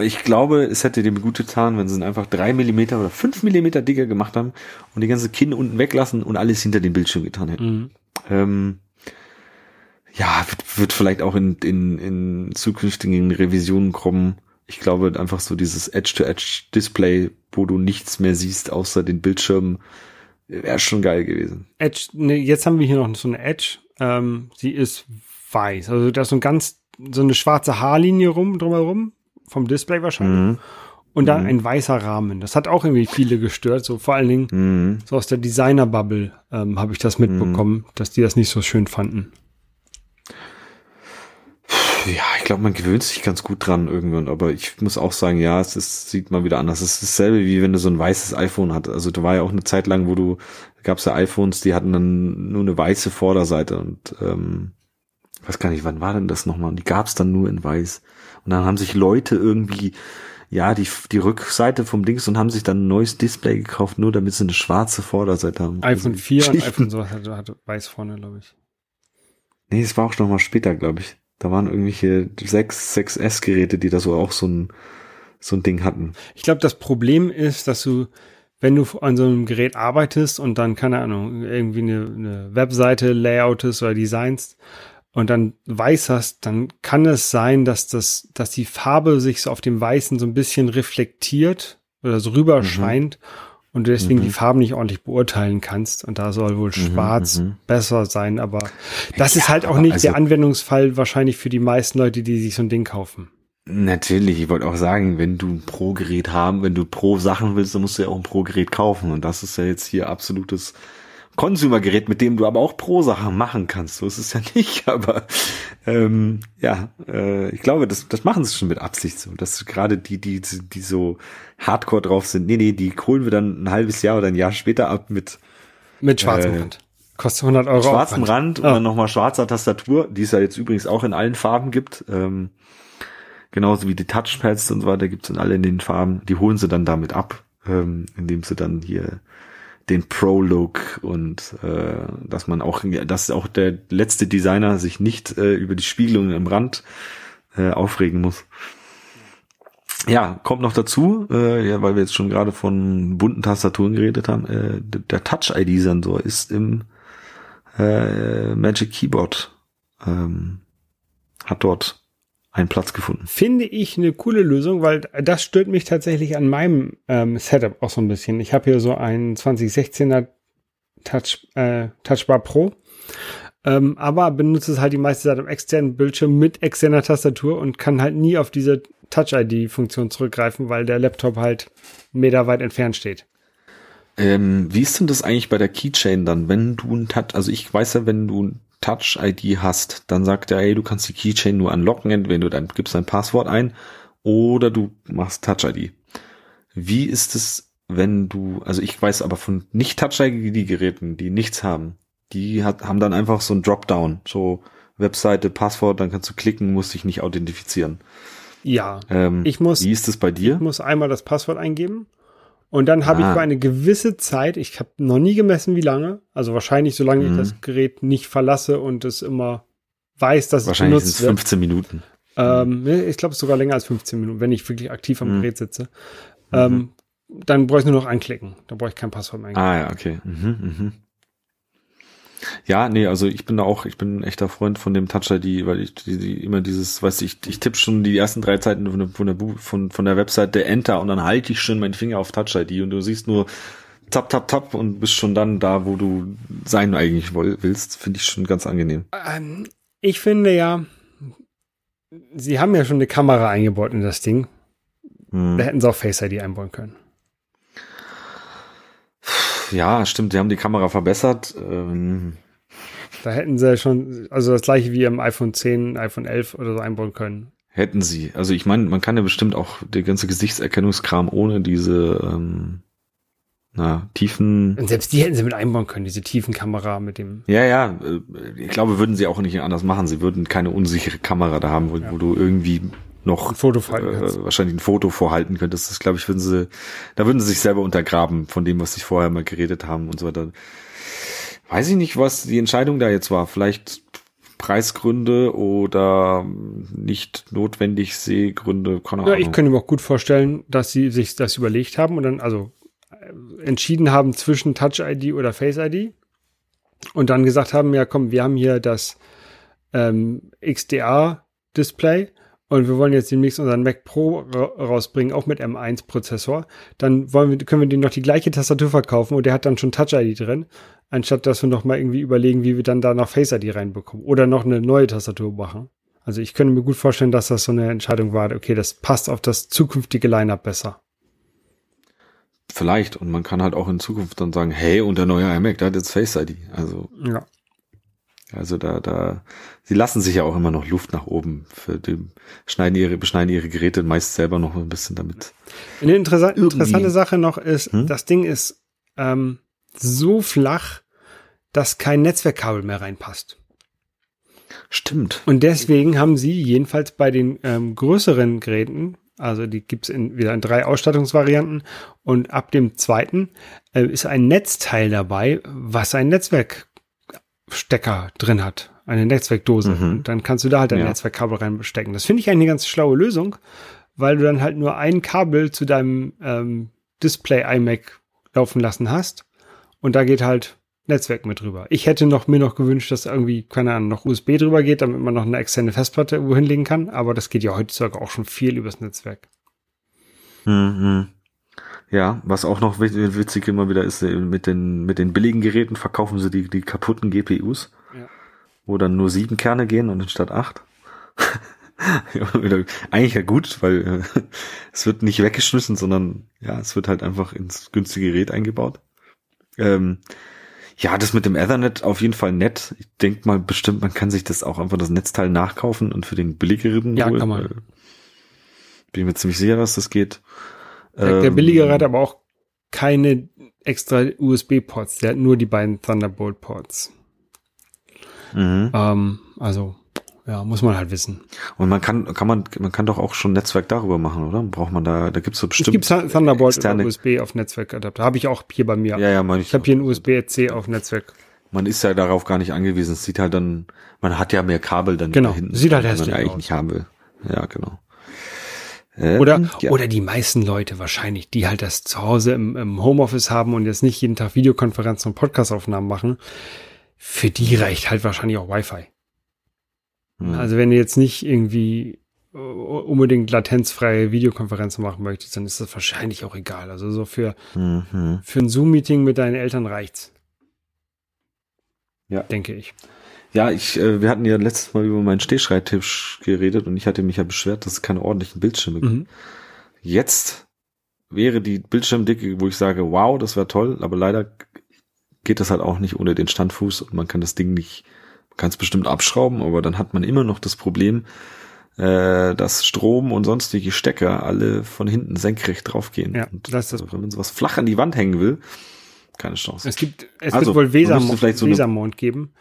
Ich glaube, es hätte dem gut getan, wenn sie ihn einfach drei Millimeter oder fünf Millimeter dicker gemacht haben und die ganze Kinn unten weglassen und alles hinter dem Bildschirm getan hätten. Mhm. Ähm, ja, wird, wird vielleicht auch in, in, in zukünftigen Revisionen kommen. Ich glaube einfach so dieses Edge-to-Edge-Display, wo du nichts mehr siehst außer den Bildschirmen, wäre schon geil gewesen. Edge, ne, jetzt haben wir hier noch so eine Edge. Ähm, sie ist weiß. Also da ist so ein ganz, so eine schwarze Haarlinie rum, drumherum vom Display wahrscheinlich. Mhm. Und dann mhm. ein weißer Rahmen. Das hat auch irgendwie viele gestört. So vor allen Dingen mhm. so aus der Designer-Bubble ähm, habe ich das mitbekommen, mhm. dass die das nicht so schön fanden. Ja, ich glaube, man gewöhnt sich ganz gut dran irgendwann, aber ich muss auch sagen, ja, es ist, sieht mal wieder anders. Es ist dasselbe, wie wenn du so ein weißes iPhone hast. Also da war ja auch eine Zeit lang, wo du, gab es ja iPhones, die hatten dann nur eine weiße Vorderseite und ähm, weiß gar nicht, wann war denn das nochmal? Und die gab es dann nur in weiß. Und dann haben sich Leute irgendwie, ja, die, die Rückseite vom Dings und haben sich dann ein neues Display gekauft, nur damit sie eine schwarze Vorderseite haben. iPhone 4 also und <laughs> iPhone so hatte, hatte weiß vorne, glaube ich. Nee, es war auch noch mal später, glaube ich. Da waren irgendwelche 6, 6S-Geräte, die da so auch so ein, so ein Ding hatten. Ich glaube, das Problem ist, dass du, wenn du an so einem Gerät arbeitest und dann, keine Ahnung, irgendwie eine, eine Webseite layoutest oder designst und dann weiß hast, dann kann es sein, dass das, dass die Farbe sich so auf dem Weißen so ein bisschen reflektiert oder so rüberscheint mhm. Und du deswegen mhm. die Farben nicht ordentlich beurteilen kannst. Und da soll wohl mhm, schwarz mhm. besser sein, aber das ja, ist halt auch nicht also, der Anwendungsfall wahrscheinlich für die meisten Leute, die sich so ein Ding kaufen. Natürlich, ich wollte auch sagen, wenn du ein Pro-Gerät haben, wenn du Pro-Sachen willst, dann musst du ja auch ein Pro-Gerät kaufen. Und das ist ja jetzt hier absolutes Consumer-Gerät, mit dem du aber auch Pro-Sachen machen kannst. So ist es ja <laughs> nicht, aber ähm, ja, äh, ich glaube, das, das machen sie schon mit Absicht so. Dass gerade die, die, die so hardcore drauf sind, nee, nee, die holen wir dann ein halbes Jahr oder ein Jahr später ab mit mit schwarzem äh, Rand. Kostet 100 Euro. Schwarzem Rand und oh. dann nochmal schwarzer Tastatur, die es ja jetzt übrigens auch in allen Farben gibt. Ähm, genauso wie die Touchpads und so weiter gibt's in alle in den Farben. Die holen sie dann damit ab, ähm, indem sie dann hier den Pro-Look und äh, dass man auch, dass auch der letzte Designer sich nicht äh, über die Spiegelungen im Rand äh, aufregen muss. Ja, kommt noch dazu, äh, ja, weil wir jetzt schon gerade von bunten Tastaturen geredet haben, äh, der Touch-ID-Sensor ist im äh, Magic Keyboard, ähm, hat dort einen Platz gefunden. Finde ich eine coole Lösung, weil das stört mich tatsächlich an meinem ähm, Setup auch so ein bisschen. Ich habe hier so einen 2016er Touch, äh, Touchbar Pro, ähm, aber benutze es halt die meiste Zeit am externen Bildschirm mit externer Tastatur und kann halt nie auf diese Touch-ID-Funktion zurückgreifen, weil der Laptop halt Meter weit entfernt steht. Ähm, wie ist denn das eigentlich bei der Keychain dann, wenn du ein Touch, also ich weiß ja, wenn du ein Touch-ID hast, dann sagt er, hey, du kannst die Keychain nur unlocken, entweder du dann gibst dein Passwort ein oder du machst Touch-ID. Wie ist es, wenn du, also ich weiß aber von nicht Touch-ID-Geräten, die nichts haben, die hat, haben dann einfach so ein Dropdown, so Webseite, Passwort, dann kannst du klicken, musst dich nicht authentifizieren. Ja, ähm, ich muss. Wie ist es bei dir? Ich muss einmal das Passwort eingeben und dann habe ah. ich für eine gewisse Zeit, ich habe noch nie gemessen, wie lange, also wahrscheinlich solange mhm. ich das Gerät nicht verlasse und es immer weiß, dass es benutzt Wahrscheinlich 15 Minuten. Ähm, ich glaube, es ist sogar länger als 15 Minuten, wenn ich wirklich aktiv am mhm. Gerät sitze. Ähm, mhm. dann brauche ich nur noch anklicken. Dann brauche ich kein Passwort mehr. Ah ja, okay. Mhm, mhm. Ja, nee, also ich bin da auch, ich bin ein echter Freund von dem Touch ID, weil ich die, die, immer dieses, weißt du, ich, ich tippe schon die ersten drei Zeiten von der, von der, von, von der Webseite Enter und dann halte ich schon meinen Finger auf Touch ID und du siehst nur tap, tap, tap und bist schon dann da, wo du sein eigentlich willst. Finde ich schon ganz angenehm. Ähm, ich finde ja, sie haben ja schon eine Kamera eingebaut in das Ding. Hm. Da hätten sie auch Face ID einbauen können. Ja, stimmt, die haben die Kamera verbessert. Ähm da hätten sie schon, also das gleiche wie im iPhone 10, iPhone 11 oder so einbauen können. Hätten sie. Also ich meine, man kann ja bestimmt auch der ganze Gesichtserkennungskram ohne diese ähm, na, tiefen. Und selbst die hätten sie mit einbauen können, diese tiefen Kamera mit dem. Ja, ja. Äh, ich glaube, würden sie auch nicht anders machen. Sie würden keine unsichere Kamera da haben, wo, ja. wo du irgendwie noch ein Foto äh, wahrscheinlich ein Foto vorhalten könntest. Das glaube ich, würden sie, da würden sie sich selber untergraben von dem, was sie vorher mal geredet haben und so weiter. Weiß ich nicht, was die Entscheidung da jetzt war. Vielleicht Preisgründe oder nicht notwendig Sehgründe, keine. Ja, ich könnte mir auch gut vorstellen, dass sie sich das überlegt haben und dann also äh, entschieden haben zwischen Touch ID oder Face ID und dann gesagt haben, ja komm, wir haben hier das ähm, XDR Display und wir wollen jetzt demnächst unseren Mac Pro rausbringen, auch mit M1-Prozessor, dann wollen wir, können wir den noch die gleiche Tastatur verkaufen und der hat dann schon Touch-ID drin, anstatt dass wir noch mal irgendwie überlegen, wie wir dann da noch Face-ID reinbekommen oder noch eine neue Tastatur machen. Also ich könnte mir gut vorstellen, dass das so eine Entscheidung war, okay, das passt auf das zukünftige Lineup besser. Vielleicht. Und man kann halt auch in Zukunft dann sagen, hey, und der neue iMac, der hat jetzt Face ID. Also. Ja. Also da, da, sie lassen sich ja auch immer noch Luft nach oben für die, schneiden ihre, beschneiden ihre Geräte meist selber noch ein bisschen damit. Eine interessa interessante Sache noch ist, hm? das Ding ist ähm, so flach, dass kein Netzwerkkabel mehr reinpasst. Stimmt. Und deswegen haben sie jedenfalls bei den ähm, größeren Geräten, also die gibt's in, wieder in drei Ausstattungsvarianten und ab dem zweiten äh, ist ein Netzteil dabei, was ein Netzwerk Stecker drin hat, eine Netzwerkdose. Mhm. Dann kannst du da halt dein ja. Netzwerkkabel reinstecken. Das finde ich eine ganz schlaue Lösung, weil du dann halt nur ein Kabel zu deinem ähm, Display iMac laufen lassen hast. Und da geht halt Netzwerk mit drüber. Ich hätte noch mir noch gewünscht, dass irgendwie, keine Ahnung, noch USB drüber geht, damit man noch eine externe Festplatte irgendwo hinlegen kann. Aber das geht ja heutzutage auch schon viel übers Netzwerk. Mhm. Ja, was auch noch witzig immer wieder ist, äh, mit den, mit den billigen Geräten verkaufen sie die, die kaputten GPUs, ja. wo dann nur sieben Kerne gehen und anstatt acht. <laughs> Eigentlich ja gut, weil äh, <laughs> es wird nicht weggeschmissen, sondern ja, es wird halt einfach ins günstige Gerät eingebaut. Ähm, ja, das mit dem Ethernet auf jeden Fall nett. Ich denke mal bestimmt, man kann sich das auch einfach das Netzteil nachkaufen und für den billigeren ja, kann man. Bin mir ziemlich sicher, dass das geht. Der, billigere hat ähm, aber auch keine extra USB-Ports. Der hat nur die beiden Thunderbolt-Ports. Mhm. Ähm, also, ja, muss man halt wissen. Und man kann, kann man, man kann doch auch schon Netzwerk darüber machen, oder? Braucht man da, da gibt's so bestimmt. Es gibt Thunderbolt externe... USB auf Netzwerkadapter. Habe ich auch hier bei mir. Ja, ja, meine ich. Ich habe hier ein USB-C auf Netzwerk. Man ist ja darauf gar nicht angewiesen. Es sieht halt dann, man hat ja mehr Kabel dann genau. hinten. Sieht halt hässlich man eigentlich aus. nicht haben will. Ja, genau. Oder, ja. oder die meisten Leute wahrscheinlich, die halt das zu Hause im, im Homeoffice haben und jetzt nicht jeden Tag Videokonferenzen und Podcastaufnahmen machen, für die reicht halt wahrscheinlich auch Wi-Fi. Mhm. Also wenn du jetzt nicht irgendwie äh, unbedingt latenzfreie Videokonferenzen machen möchtest, dann ist das wahrscheinlich auch egal. Also so für, mhm. für ein Zoom-Meeting mit deinen Eltern reicht's. Ja. Denke ich. Ja, ich, äh, wir hatten ja letztes Mal über meinen Stehschreibtisch geredet und ich hatte mich ja beschwert, dass es keine ordentlichen Bildschirme gibt. Mhm. Jetzt wäre die Bildschirmdicke, wo ich sage, wow, das wäre toll, aber leider geht das halt auch nicht ohne den Standfuß und man kann das Ding nicht, man kann es bestimmt abschrauben, aber dann hat man immer noch das Problem, äh, dass Strom und sonstige Stecker alle von hinten senkrecht draufgehen. Ja, und das ist das wenn man sowas flach an die Wand hängen will, keine Chance. Es gibt, es also, wird wohl Wesermond so geben.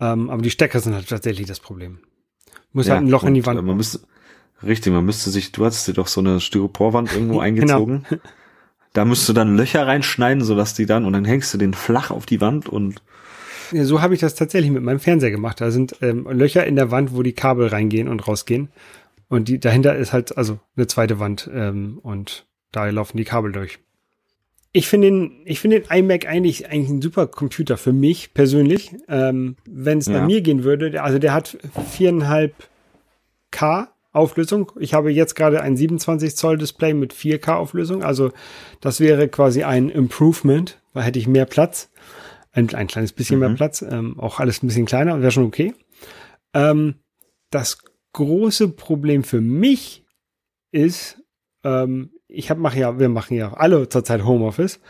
Ähm, aber die Stecker sind halt tatsächlich das Problem. Muss ja, halt ein Loch in die Wand. Man müsste, richtig, man müsste sich, du hattest dir doch so eine Styroporwand irgendwo <laughs> genau. eingezogen. genau. Da müsstest du dann Löcher reinschneiden, sodass die dann, und dann hängst du den flach auf die Wand und ja, so habe ich das tatsächlich mit meinem Fernseher gemacht. Da sind ähm, Löcher in der Wand, wo die Kabel reingehen und rausgehen. Und die dahinter ist halt also eine zweite Wand ähm, und da laufen die Kabel durch. Ich finde den, ich finde den iMac eigentlich, eigentlich ein super Computer für mich persönlich. Ähm, Wenn es ja. bei mir gehen würde, also der hat viereinhalb K Auflösung. Ich habe jetzt gerade ein 27 Zoll Display mit 4K Auflösung. Also das wäre quasi ein Improvement, weil hätte ich mehr Platz. Ein, ein kleines bisschen mhm. mehr Platz. Ähm, auch alles ein bisschen kleiner, wäre schon okay. Ähm, das große Problem für mich ist, ähm, ich habe mache ja, wir machen ja alle zurzeit Homeoffice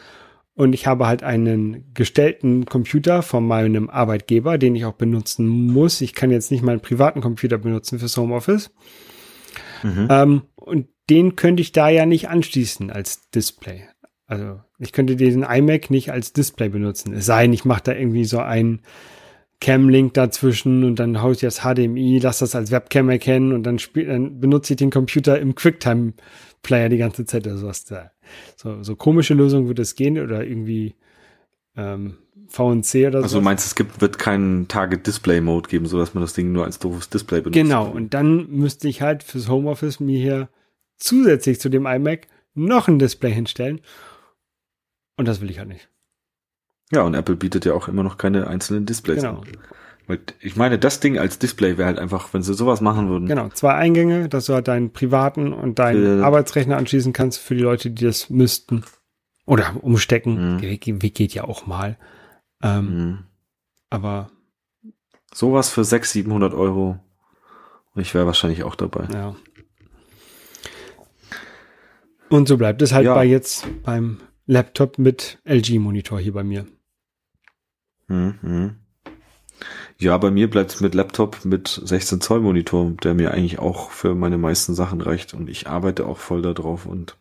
und ich habe halt einen gestellten Computer von meinem Arbeitgeber, den ich auch benutzen muss. Ich kann jetzt nicht meinen privaten Computer benutzen fürs Homeoffice. Mhm. Ähm, und den könnte ich da ja nicht anschließen als Display. Also ich könnte diesen iMac nicht als Display benutzen. Es sei denn, ich mache da irgendwie so ein Cam-Link dazwischen und dann haue ich das HDMI, lasse das als Webcam erkennen und dann, spiel, dann benutze ich den Computer im QuickTime Player die ganze Zeit oder sowas da. So, so komische Lösungen wird es gehen oder irgendwie ähm, VNC oder so. Also du meinst, es gibt, wird keinen Target Display Mode geben, so dass man das Ding nur als doofes Display benutzt. Genau. Und dann müsste ich halt fürs Homeoffice mir hier zusätzlich zu dem iMac noch ein Display hinstellen. Und das will ich halt nicht. Ja, und Apple bietet ja auch immer noch keine einzelnen Displays. Genau. An. Ich meine, das Ding als Display wäre halt einfach, wenn sie sowas machen würden. Genau, zwei Eingänge, dass du halt deinen privaten und deinen äh, Arbeitsrechner anschließen kannst für die Leute, die das müssten. Oder umstecken. Mhm. Wie geht ja auch mal. Ähm, mhm. Aber. Sowas für 600, 700 Euro. Und ich wäre wahrscheinlich auch dabei. Ja. Und so bleibt es halt ja. bei jetzt beim Laptop mit LG-Monitor hier bei mir. Mhm. Ja, bei mir bleibt es mit Laptop mit 16 Zoll Monitor, der mir eigentlich auch für meine meisten Sachen reicht und ich arbeite auch voll da drauf und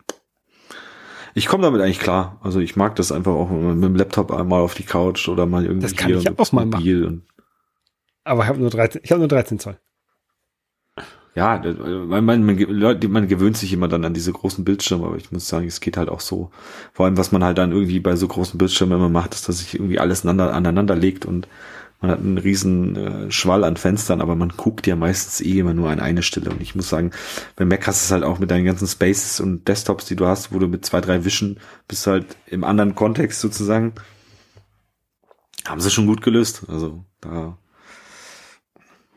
ich komme damit eigentlich klar. Also ich mag das einfach auch mit dem Laptop einmal auf die Couch oder mal irgendwie das kann hier ich auch mal machen. Aber ich habe nur 13, ich habe nur 13 Zoll. Ja, man, man, man, man gewöhnt sich immer dann an diese großen Bildschirme, aber ich muss sagen, es geht halt auch so. Vor allem, was man halt dann irgendwie bei so großen Bildschirmen immer macht, ist, dass sich irgendwie alles aneinander, aneinander legt und man hat einen riesen äh, Schwall an Fenstern, aber man guckt ja meistens eh immer nur an eine Stelle. Und ich muss sagen, bei Mac hast du es halt auch mit deinen ganzen Spaces und Desktops, die du hast, wo du mit zwei, drei Wischen bist halt im anderen Kontext sozusagen. Haben sie schon gut gelöst. Also da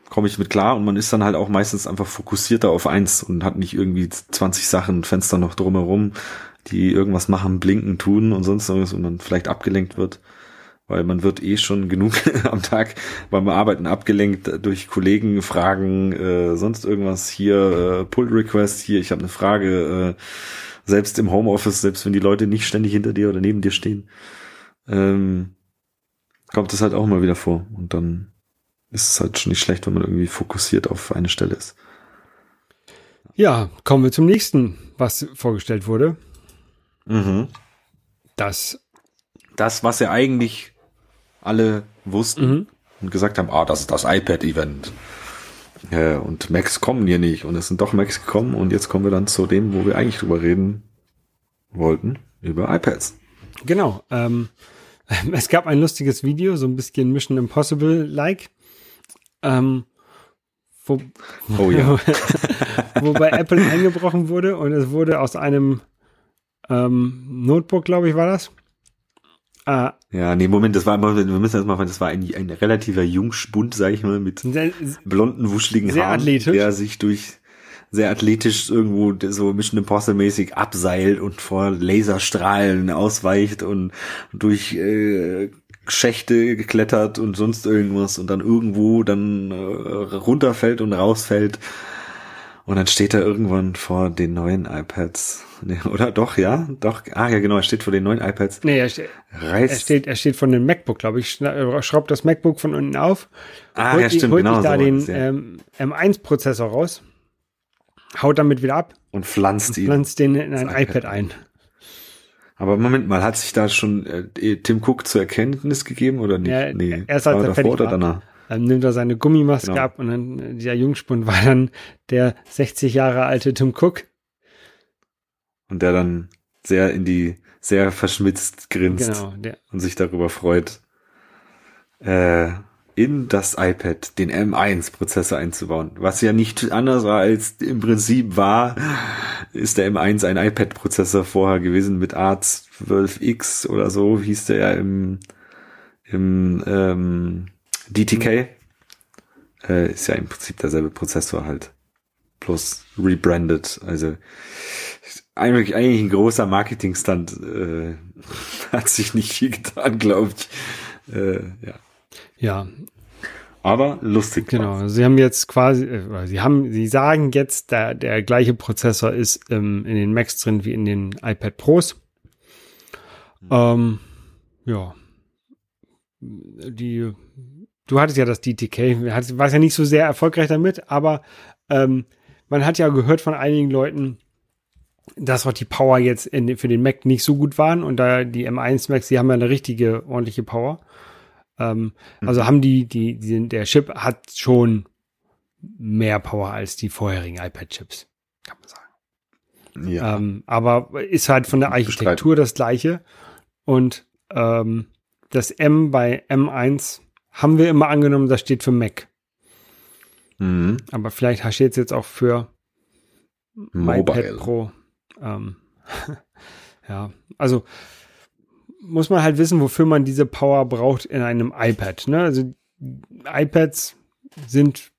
komme ich mit klar und man ist dann halt auch meistens einfach fokussierter auf eins und hat nicht irgendwie 20 Sachen, Fenster noch drumherum, die irgendwas machen, blinken, tun und sonst irgendwas und man vielleicht abgelenkt wird weil man wird eh schon genug <laughs> am Tag beim Arbeiten abgelenkt durch Kollegen, Fragen, äh, sonst irgendwas hier, äh, Pull Request, hier, ich habe eine Frage, äh, selbst im Homeoffice, selbst wenn die Leute nicht ständig hinter dir oder neben dir stehen, ähm, kommt es halt auch mal wieder vor und dann ist es halt schon nicht schlecht, wenn man irgendwie fokussiert auf eine Stelle ist. Ja, kommen wir zum nächsten, was vorgestellt wurde. Mhm. Das das, was er eigentlich alle wussten mhm. und gesagt haben, ah, das ist das iPad-Event. Äh, und Macs kommen hier nicht. Und es sind doch Macs gekommen. Und jetzt kommen wir dann zu dem, wo wir eigentlich drüber reden wollten, über iPads. Genau. Ähm, <laughs> es gab ein lustiges Video, so ein bisschen Mission Impossible-like. Ähm, wo, oh ja. <laughs> wo bei Apple eingebrochen wurde und es wurde aus einem ähm, Notebook, glaube ich, war das, Ah. Ja, nee, Moment, das war immer, wir müssen das mal, das war ein, ein relativer Jungspund, sag ich mal, mit sehr, blonden, wuscheligen sehr Haaren, athletisch. der sich durch sehr athletisch irgendwo so Mission Impossible mäßig abseilt und vor Laserstrahlen ausweicht und durch äh, Schächte geklettert und sonst irgendwas und dann irgendwo dann äh, runterfällt und rausfällt und dann steht er irgendwann vor den neuen iPads. Nee, <laughs> oder doch, ja? Doch. Ah, ja, genau, er steht vor den neuen iPads. Nee, er, ste Reißt. er steht, er steht von dem MacBook, glaube ich. Schraubt das MacBook von unten auf. Ah, holt, ja, stimmt, holt genau. da so den ähm, M1-Prozessor raus. Haut damit wieder ab. Und pflanzt ihn. Pflanzt den in ein iPad. iPad ein. Aber Moment mal, hat sich da schon äh, Tim Cook zur Erkenntnis gegem oder nicht? Ja, nee. Erst als er fertig oder danach? Dann nimmt er seine Gummimaske genau. ab und dann äh, dieser Jungspund war dann der 60 Jahre alte Tim Cook. Und der dann sehr in die, sehr verschmitzt grinst genau, der. und sich darüber freut, äh, in das iPad den M1-Prozessor einzubauen. Was ja nicht anders war als im Prinzip war, ist der M1 ein iPad-Prozessor vorher gewesen mit A12X oder so, hieß der ja im, im ähm, DTK äh, ist ja im Prinzip derselbe Prozessor halt. Plus rebranded. Also eigentlich, eigentlich ein großer Marketingstand äh, <laughs> hat sich nicht viel getan, glaube ich. Äh, ja. Ja. Aber lustig. Genau. War's. Sie haben jetzt quasi, äh, sie haben, sie sagen jetzt, der, der gleiche Prozessor ist ähm, in den Macs drin wie in den iPad Pros. Mhm. Ähm, ja. Die du hattest ja das DTK, warst ja nicht so sehr erfolgreich damit, aber ähm, man hat ja gehört von einigen Leuten, dass auch die Power jetzt in, für den Mac nicht so gut waren und da die M1 Macs, die haben ja eine richtige ordentliche Power. Ähm, mhm. Also haben die, die, die, der Chip hat schon mehr Power als die vorherigen iPad-Chips, kann man sagen. Ja. Ähm, aber ist halt von der Architektur das gleiche und ähm, das M bei M1 haben wir immer angenommen, das steht für Mac. Mhm. Aber vielleicht steht es jetzt auch für Mobile. Pro. Ähm, <laughs> ja, also muss man halt wissen, wofür man diese Power braucht in einem iPad. Ne? Also iPads sind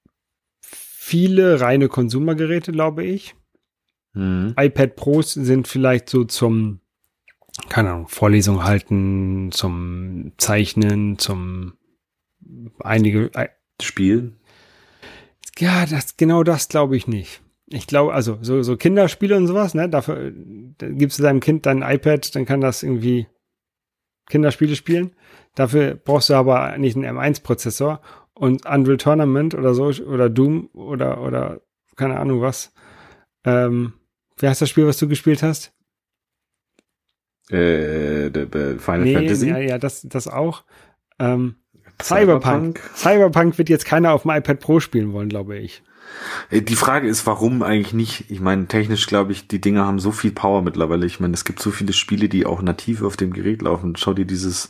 viele reine Konsumergeräte, glaube ich. Mhm. iPad Pros sind vielleicht so zum, keine Ahnung, Vorlesung halten, zum Zeichnen, zum einige äh, spielen? Ja, das genau das glaube ich nicht. Ich glaube, also so, so Kinderspiele und sowas, ne? Dafür da gibst du deinem Kind dein iPad, dann kann das irgendwie Kinderspiele spielen. Dafür brauchst du aber nicht einen M1-Prozessor und Unreal Tournament oder so oder Doom oder oder keine Ahnung was. Ähm, wer heißt das Spiel, was du gespielt hast? Äh, Final nee, Fantasy. Ja, ja, das das auch. Ähm, Cyberpunk. Cyberpunk wird jetzt keiner auf dem iPad Pro spielen wollen, glaube ich. Äh, die Frage ist, warum eigentlich nicht? Ich meine, technisch glaube ich, die Dinger haben so viel Power mittlerweile. Ich meine, es gibt so viele Spiele, die auch nativ auf dem Gerät laufen. Schau dir dieses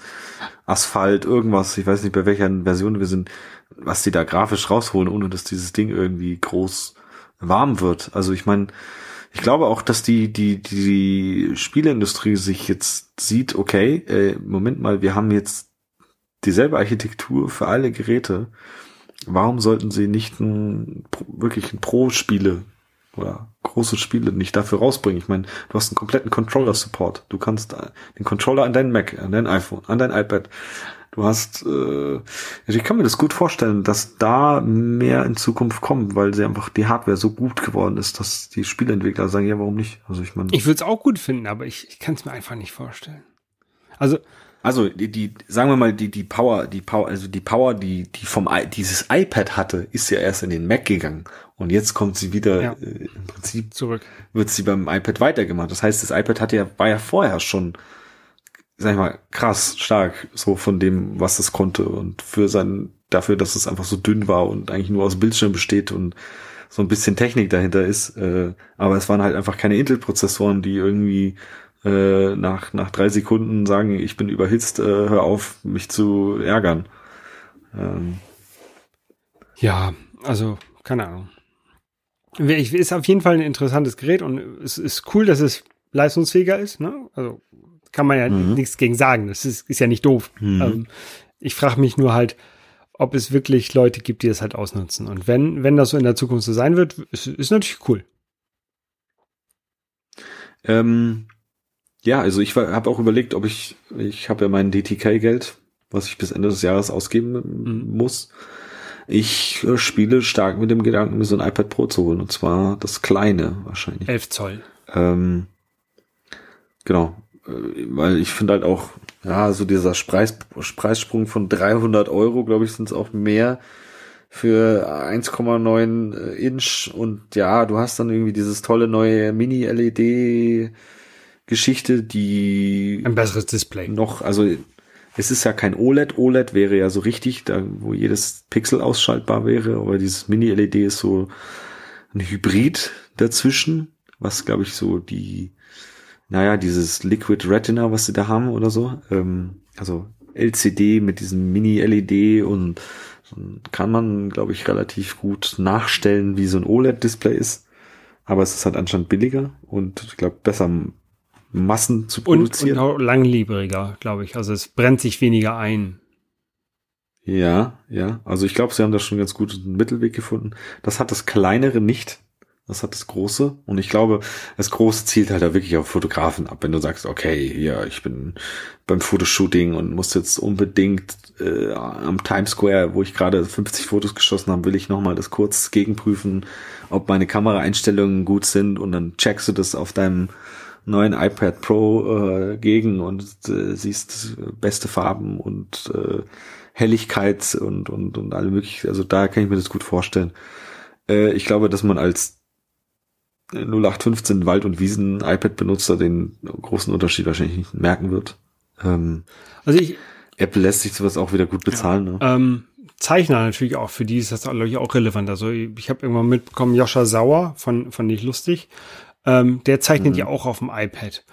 Asphalt, irgendwas, ich weiß nicht, bei welcher Version wir sind, was die da grafisch rausholen, ohne dass dieses Ding irgendwie groß warm wird. Also ich meine, ich glaube auch, dass die, die, die Spieleindustrie sich jetzt sieht, okay, äh, Moment mal, wir haben jetzt dieselbe Architektur für alle Geräte warum sollten sie nicht ein, wirklich ein Pro-Spiele oder große Spiele nicht dafür rausbringen? Ich meine, du hast einen kompletten Controller-Support. Du kannst den Controller an dein Mac, an dein iPhone, an dein iPad. Du hast, äh, also ich kann mir das gut vorstellen, dass da mehr in Zukunft kommt, weil sie einfach die Hardware so gut geworden ist, dass die Spieleentwickler sagen, ja, warum nicht? Also ich meine. Ich würde es auch gut finden, aber ich, ich kann es mir einfach nicht vorstellen. Also also die, die, sagen wir mal, die, die Power, die Power, also die Power, die, die vom I, dieses iPad hatte, ist ja erst in den Mac gegangen. Und jetzt kommt sie wieder ja. äh, im Prinzip zurück. Wird sie beim iPad weitergemacht. Das heißt, das iPad hatte ja, war ja vorher schon, sag ich mal, krass stark, so von dem, was es konnte. Und für sein, dafür, dass es einfach so dünn war und eigentlich nur aus Bildschirm besteht und so ein bisschen Technik dahinter ist. Äh, aber es waren halt einfach keine Intel-Prozessoren, die irgendwie äh, nach, nach drei Sekunden sagen, ich bin überhitzt, äh, hör auf, mich zu ärgern. Ähm. Ja, also, keine Ahnung. Ist auf jeden Fall ein interessantes Gerät und es ist cool, dass es leistungsfähiger ist. Ne? Also kann man ja mhm. nichts gegen sagen. Das ist, ist ja nicht doof. Mhm. Ähm, ich frage mich nur halt, ob es wirklich Leute gibt, die das halt ausnutzen. Und wenn, wenn das so in der Zukunft so sein wird, ist, ist natürlich cool. Ähm, ja, also ich habe auch überlegt, ob ich, ich habe ja mein DTK-Geld, was ich bis Ende des Jahres ausgeben mhm. muss. Ich äh, spiele stark mit dem Gedanken, mir so ein iPad Pro zu holen. Und zwar das kleine wahrscheinlich. 11 Zoll. Ähm, genau. Äh, weil ich finde halt auch, ja, so dieser Preis, Preissprung von 300 Euro, glaube ich, sind es auch mehr für 1,9 äh, Inch. Und ja, du hast dann irgendwie dieses tolle neue Mini-LED Geschichte, die ein besseres Display noch, also es ist ja kein OLED. OLED wäre ja so richtig, da wo jedes Pixel ausschaltbar wäre, aber dieses Mini-LED ist so ein Hybrid dazwischen, was glaube ich so die, naja, dieses Liquid Retina, was sie da haben oder so, ähm, also LCD mit diesem Mini-LED und kann man, glaube ich, relativ gut nachstellen, wie so ein OLED-Display ist. Aber es ist halt anscheinend billiger und ich glaube besser Massen zu produzieren. Und, und langlebiger, glaube ich. Also es brennt sich weniger ein. Ja, ja. Also ich glaube, sie haben da schon ganz gut einen Mittelweg gefunden. Das hat das kleinere nicht. Das hat das große. Und ich glaube, das große zielt halt da wirklich auf Fotografen ab. Wenn du sagst, okay, ja, ich bin beim Fotoshooting und muss jetzt unbedingt äh, am Times Square, wo ich gerade 50 Fotos geschossen habe, will ich nochmal das kurz gegenprüfen, ob meine Kameraeinstellungen gut sind und dann checkst du das auf deinem neuen iPad Pro äh, gegen und äh, siehst beste Farben und äh, Helligkeit und, und, und alle möglichen. Also da kann ich mir das gut vorstellen. Äh, ich glaube, dass man als 0815 Wald- und Wiesen-iPad-Benutzer den großen Unterschied wahrscheinlich nicht merken wird. Ähm, also ich, Apple lässt sich sowas auch wieder gut bezahlen. Ja, ne? ähm, Zeichner natürlich auch, für die ist das glaube ich auch relevant. Also ich habe irgendwann mitbekommen, Joscha Sauer von, von Nicht Lustig, ähm, der zeichnet mhm. ja auch auf dem iPad,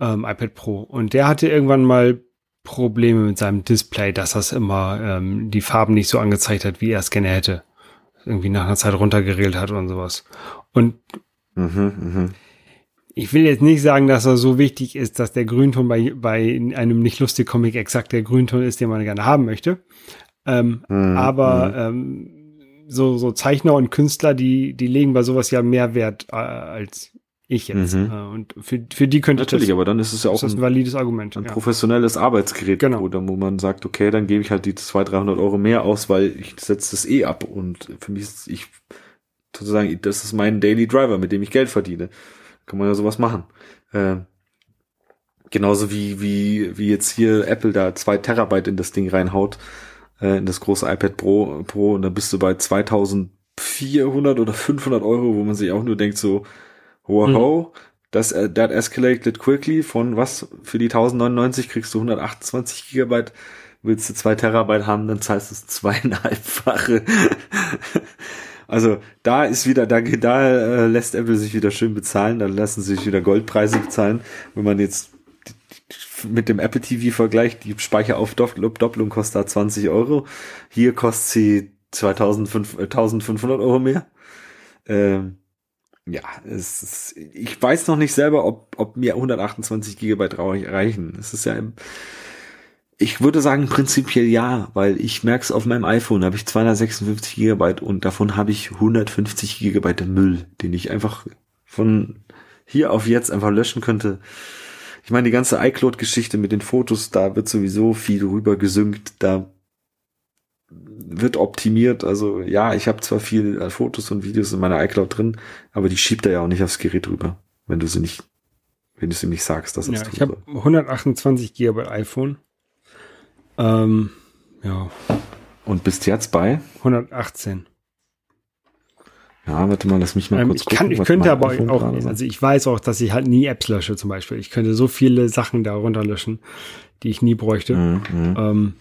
ähm, iPad Pro. Und der hatte irgendwann mal Probleme mit seinem Display, dass das immer ähm, die Farben nicht so angezeigt hat, wie er es gerne hätte. Irgendwie nach einer Zeit runtergeregelt hat und sowas. Und mhm, mh. ich will jetzt nicht sagen, dass er so wichtig ist, dass der Grünton bei, bei einem nicht lustig Comic exakt der Grünton ist, den man gerne haben möchte. Ähm, mhm, aber mhm. ähm, so, so Zeichner und Künstler, die, die legen bei sowas ja mehr Wert äh, als ich jetzt. Mhm. Äh, und für, für die könnte Natürlich, das, aber dann ist es ja auch ein, ein, valides Argument. Ein ja. professionelles Arbeitsgerät, genau. wo, wo man sagt, okay, dann gebe ich halt die 200, 300 Euro mehr aus, weil ich setze das eh ab. Und für mich ist ich sozusagen, das ist mein Daily Driver, mit dem ich Geld verdiene. Kann man ja sowas machen. Äh, genauso wie, wie, wie jetzt hier Apple da zwei Terabyte in das Ding reinhaut äh, in das große iPad Pro, Pro und dann bist du bei 2400 oder 500 Euro, wo man sich auch nur denkt so, wow, mhm. das, äh, that escalated quickly von was, für die 1099 kriegst du 128 Gigabyte, willst du zwei Terabyte haben, dann zahlst du es zweieinhalbfache. <laughs> Also da ist wieder, da, da äh, lässt Apple sich wieder schön bezahlen, da lassen sie sich wieder Goldpreise bezahlen. Wenn man jetzt mit dem Apple TV vergleicht, die Speicheraufdoppelung kostet da 20 Euro. Hier kostet sie 2500 Euro mehr. Ähm, ja, es ist, ich weiß noch nicht selber, ob, ob mir 128 Gigabyte reichen. Es ist ja im, ich würde sagen prinzipiell ja, weil ich merke es auf meinem iPhone, habe ich 256 Gigabyte und davon habe ich 150 Gigabyte Müll, den ich einfach von hier auf jetzt einfach löschen könnte. Ich meine, die ganze iCloud-Geschichte mit den Fotos, da wird sowieso viel rüber gesynkt, da wird optimiert. Also ja, ich habe zwar viel äh, Fotos und Videos in meiner iCloud drin, aber die schiebt er ja auch nicht aufs Gerät rüber, wenn du sie nicht, wenn du sie nicht sagst, dass es ja, Ich habe 128 GB iPhone. Ähm, ja. Und bist jetzt bei? 118. Ja, warte mal, lass mich mal ähm, kurz ich gucken. Kann, ich könnte aber auch, also ich weiß auch, dass ich halt nie Apps lösche zum Beispiel. Ich könnte so viele Sachen da runterlöschen, die ich nie bräuchte. Mhm. mhm. Ähm,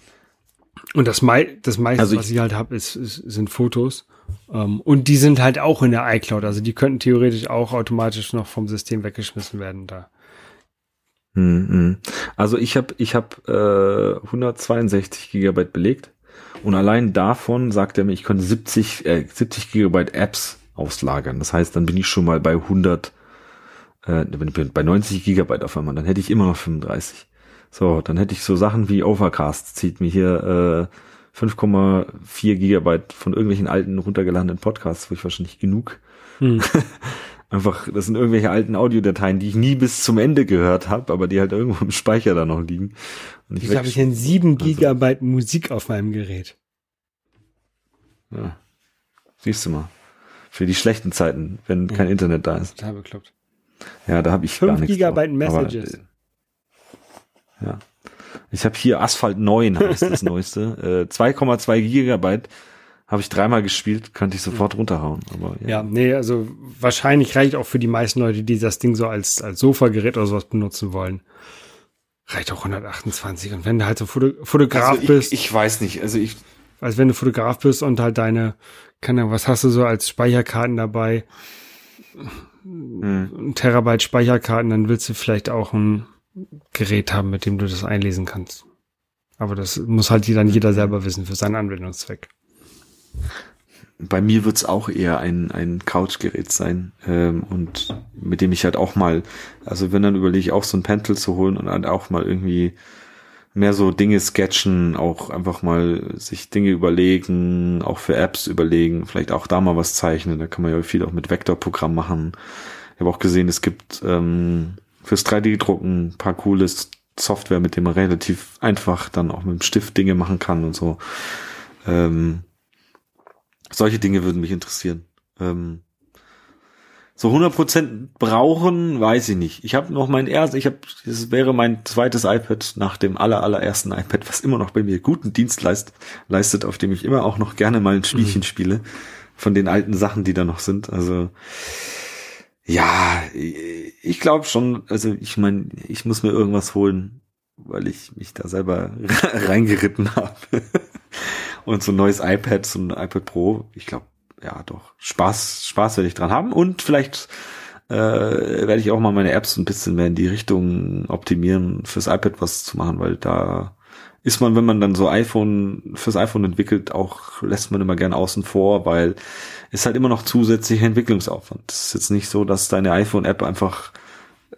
und das, mei das meiste, also was ich halt habe, ist, ist, sind Fotos. Um, ähm, und die sind halt auch in der iCloud. Also die könnten theoretisch auch automatisch noch vom System weggeschmissen werden da. Hm, hm. Also ich habe ich hab, äh, 162 Gigabyte belegt und allein davon sagt er mir, ich könnte 70, äh, 70 Gigabyte Apps auslagern. Das heißt, dann bin ich schon mal bei 100, äh, bei 90 Gigabyte auf einmal. Dann hätte ich immer noch 35. So, dann hätte ich so Sachen wie Overcast, zieht mir hier äh, 5,4 Gigabyte von irgendwelchen alten runtergeladenen Podcasts, wo ich wahrscheinlich genug. Hm. <laughs> Einfach, das sind irgendwelche alten Audiodateien, die ich nie bis zum Ende gehört habe, aber die halt irgendwo im Speicher da noch liegen. Und ich habe ich denn 7 also Gigabyte also. Musik auf meinem Gerät. Ja. Siehst du mal. Für die schlechten Zeiten, wenn ja. kein Internet da ist. Total bekloppt. Ja, da habe ich 5 gar nichts Gigabyte drauf. Messages. Aber, ja. Ich habe hier Asphalt 9, heißt das <laughs> neueste. Äh, 2,2 Gigabyte habe ich dreimal gespielt, könnte ich sofort runterhauen. Aber ja. ja, nee, also wahrscheinlich reicht auch für die meisten Leute, die das Ding so als, als Sofagerät oder sowas benutzen wollen. Reicht auch 128. Und wenn du halt so Foto Fotograf also ich, bist. Ich weiß nicht, also ich. Also wenn du Fotograf bist und halt deine, keine Ahnung, was hast du so als Speicherkarten dabei? Hm. Ein Terabyte Speicherkarten, dann willst du vielleicht auch ein Gerät haben, mit dem du das einlesen kannst. Aber das muss halt dann jeder selber wissen für seinen Anwendungszweck. Bei mir wird's auch eher ein, ein Couchgerät sein ähm, und mit dem ich halt auch mal, also wenn dann überlege ich auch so ein Pentel zu holen und halt auch mal irgendwie mehr so Dinge sketchen, auch einfach mal sich Dinge überlegen, auch für Apps überlegen, vielleicht auch da mal was zeichnen. Da kann man ja viel auch mit Vektorprogramm machen. Ich habe auch gesehen, es gibt ähm, fürs 3D-Drucken ein paar cooles Software, mit dem man relativ einfach dann auch mit dem Stift Dinge machen kann und so. Ähm, solche Dinge würden mich interessieren. Ähm, so 100% brauchen, weiß ich nicht. Ich habe noch mein erstes, ich habe, es wäre mein zweites iPad nach dem aller allerersten iPad, was immer noch bei mir guten Dienst leist, leistet, auf dem ich immer auch noch gerne mal ein Spielchen mhm. spiele von den alten Sachen, die da noch sind. Also ja, ich glaube schon, also ich meine, ich muss mir irgendwas holen, weil ich mich da selber <laughs> reingeritten habe. Und so ein neues iPad, so ein iPad Pro, ich glaube, ja doch, Spaß, Spaß werde ich dran haben und vielleicht äh, werde ich auch mal meine Apps ein bisschen mehr in die Richtung optimieren, fürs iPad was zu machen, weil da ist man, wenn man dann so iPhone, fürs iPhone entwickelt, auch lässt man immer gern außen vor, weil ist halt immer noch zusätzlicher Entwicklungsaufwand. Es ist jetzt nicht so, dass deine iPhone-App einfach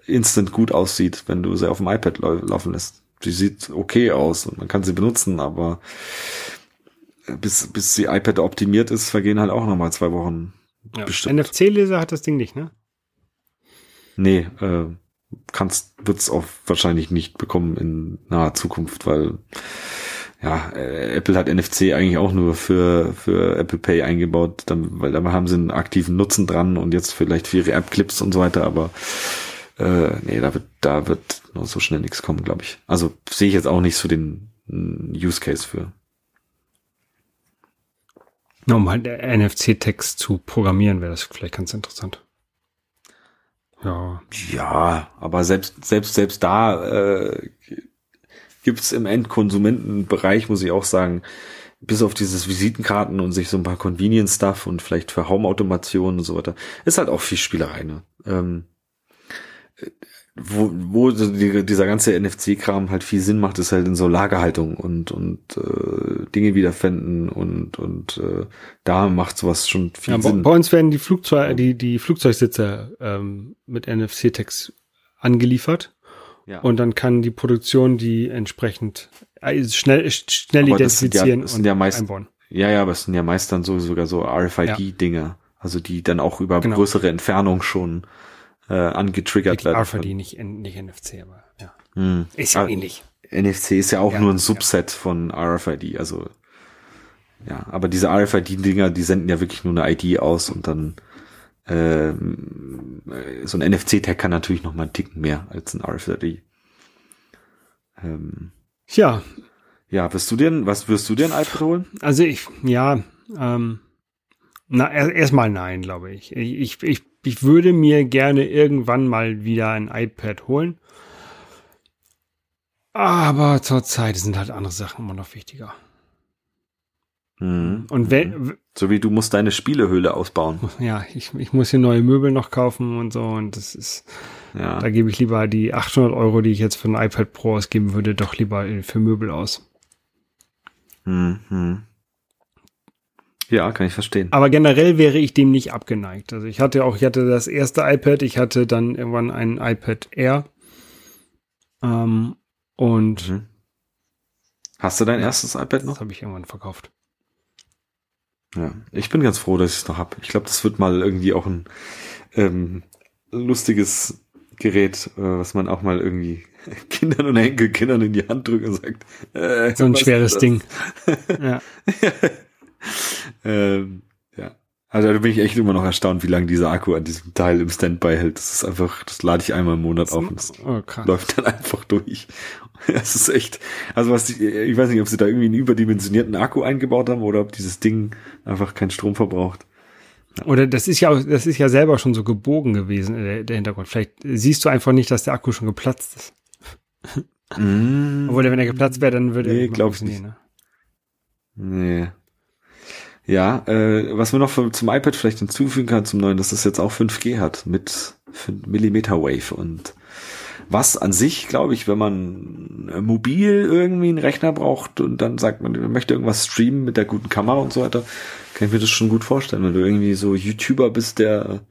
instant gut aussieht, wenn du sie auf dem iPad lau laufen lässt. Sie sieht okay aus und man kann sie benutzen, aber bis, bis die iPad optimiert ist, vergehen halt auch nochmal zwei Wochen. Ja. NFC-Leser hat das Ding nicht, ne? Nee, äh, kannst, wird's auch wahrscheinlich nicht bekommen in naher Zukunft, weil ja, äh, Apple hat NFC eigentlich auch nur für, für Apple Pay eingebaut, dann, weil da haben sie einen aktiven Nutzen dran und jetzt vielleicht für ihre App-Clips und so weiter, aber äh, nee, da wird, da wird nur so schnell nichts kommen, glaube ich. Also sehe ich jetzt auch nicht so den Use Case für. Um halt NFC-Text zu programmieren, wäre das vielleicht ganz interessant. Ja. Ja, aber selbst, selbst, selbst da äh, gibt im Endkonsumentenbereich, muss ich auch sagen, bis auf dieses Visitenkarten und sich so ein paar Convenience-Stuff und vielleicht für Home-Automation und so weiter, ist halt auch viel Spielerei, ne? Ähm, wo, wo die, dieser ganze NFC-Kram halt viel Sinn macht, ist halt in so Lagerhaltung und und äh, Dinge wiederfinden und und äh, da macht sowas schon viel ja, Sinn. Bei uns werden die Flugzeug die die Flugzeugsitze ähm, mit NFC-Tags angeliefert ja. und dann kann die Produktion die entsprechend äh, schnell schnell aber identifizieren das sind ja, das sind ja meist, einbauen. Ja, ja, aber es sind ja meist dann so sogar so RFID-Dinge, ja. also die dann auch über genau. größere Entfernung schon äh, angetriggert werden. RFID nicht, nicht NFC, aber ja. Hm. Ist ja ähnlich. NFC ist ja auch ja, nur ein Subset ja. von RFID, also ja, aber diese RFID-Dinger, die senden ja wirklich nur eine ID aus und dann ähm, so ein NFC-Tag kann natürlich noch mal einen Ticken mehr als ein RFID. Ähm, ja. Ja, wirst du denn, was wirst du dir ein iPad holen? Also ich, ja, ähm, na, erstmal nein, glaube ich. Ich, ich ich würde mir gerne irgendwann mal wieder ein iPad holen. Aber zurzeit sind halt andere Sachen immer noch wichtiger. Mhm. Und wenn, mhm. so wie du musst deine Spielehöhle ausbauen. Ja, ich, ich muss hier neue Möbel noch kaufen und so und das ist, ja. da gebe ich lieber die 800 Euro, die ich jetzt für ein iPad Pro ausgeben würde, doch lieber für Möbel aus. Mhm. Ja, kann ich verstehen. Aber generell wäre ich dem nicht abgeneigt. Also ich hatte auch, ich hatte das erste iPad, ich hatte dann irgendwann ein iPad Air. Ähm, und mhm. Hast du dein erstes iPad noch? Das habe ich irgendwann verkauft. Ja, ich bin ganz froh, dass ich es noch habe. Ich glaube, das wird mal irgendwie auch ein ähm, lustiges Gerät, äh, was man auch mal irgendwie <laughs> Kindern und Enkelkindern in die Hand drückt und sagt. Äh, so ein schweres Ding. <laughs> ja. <laughs> <laughs> ähm, ja. Also da bin ich echt immer noch erstaunt, wie lange dieser Akku an diesem Teil im Standby hält. Das ist einfach, das lade ich einmal im Monat auf und oh, läuft dann einfach durch. <laughs> Das ist echt, also was ich, ich weiß nicht, ob sie da irgendwie einen überdimensionierten Akku eingebaut haben oder ob dieses Ding einfach keinen Strom verbraucht. Oder das ist ja, das ist ja selber schon so gebogen gewesen, der, der Hintergrund. Vielleicht siehst du einfach nicht, dass der Akku schon geplatzt ist. <laughs> Mm. Obwohl, wenn er geplatzt wäre, dann würde nee, er glaub ich nicht. Ne? Nee. Ja, äh, was wir noch für, zum iPad vielleicht hinzufügen kann zum neuen, dass das jetzt auch 5G hat mit Millimeter Wave und was an sich, glaube ich, wenn man äh, mobil irgendwie einen Rechner braucht und dann sagt man, man möchte irgendwas streamen mit der guten Kamera und so weiter, kann ich mir das schon gut vorstellen, wenn du irgendwie so YouTuber bist, der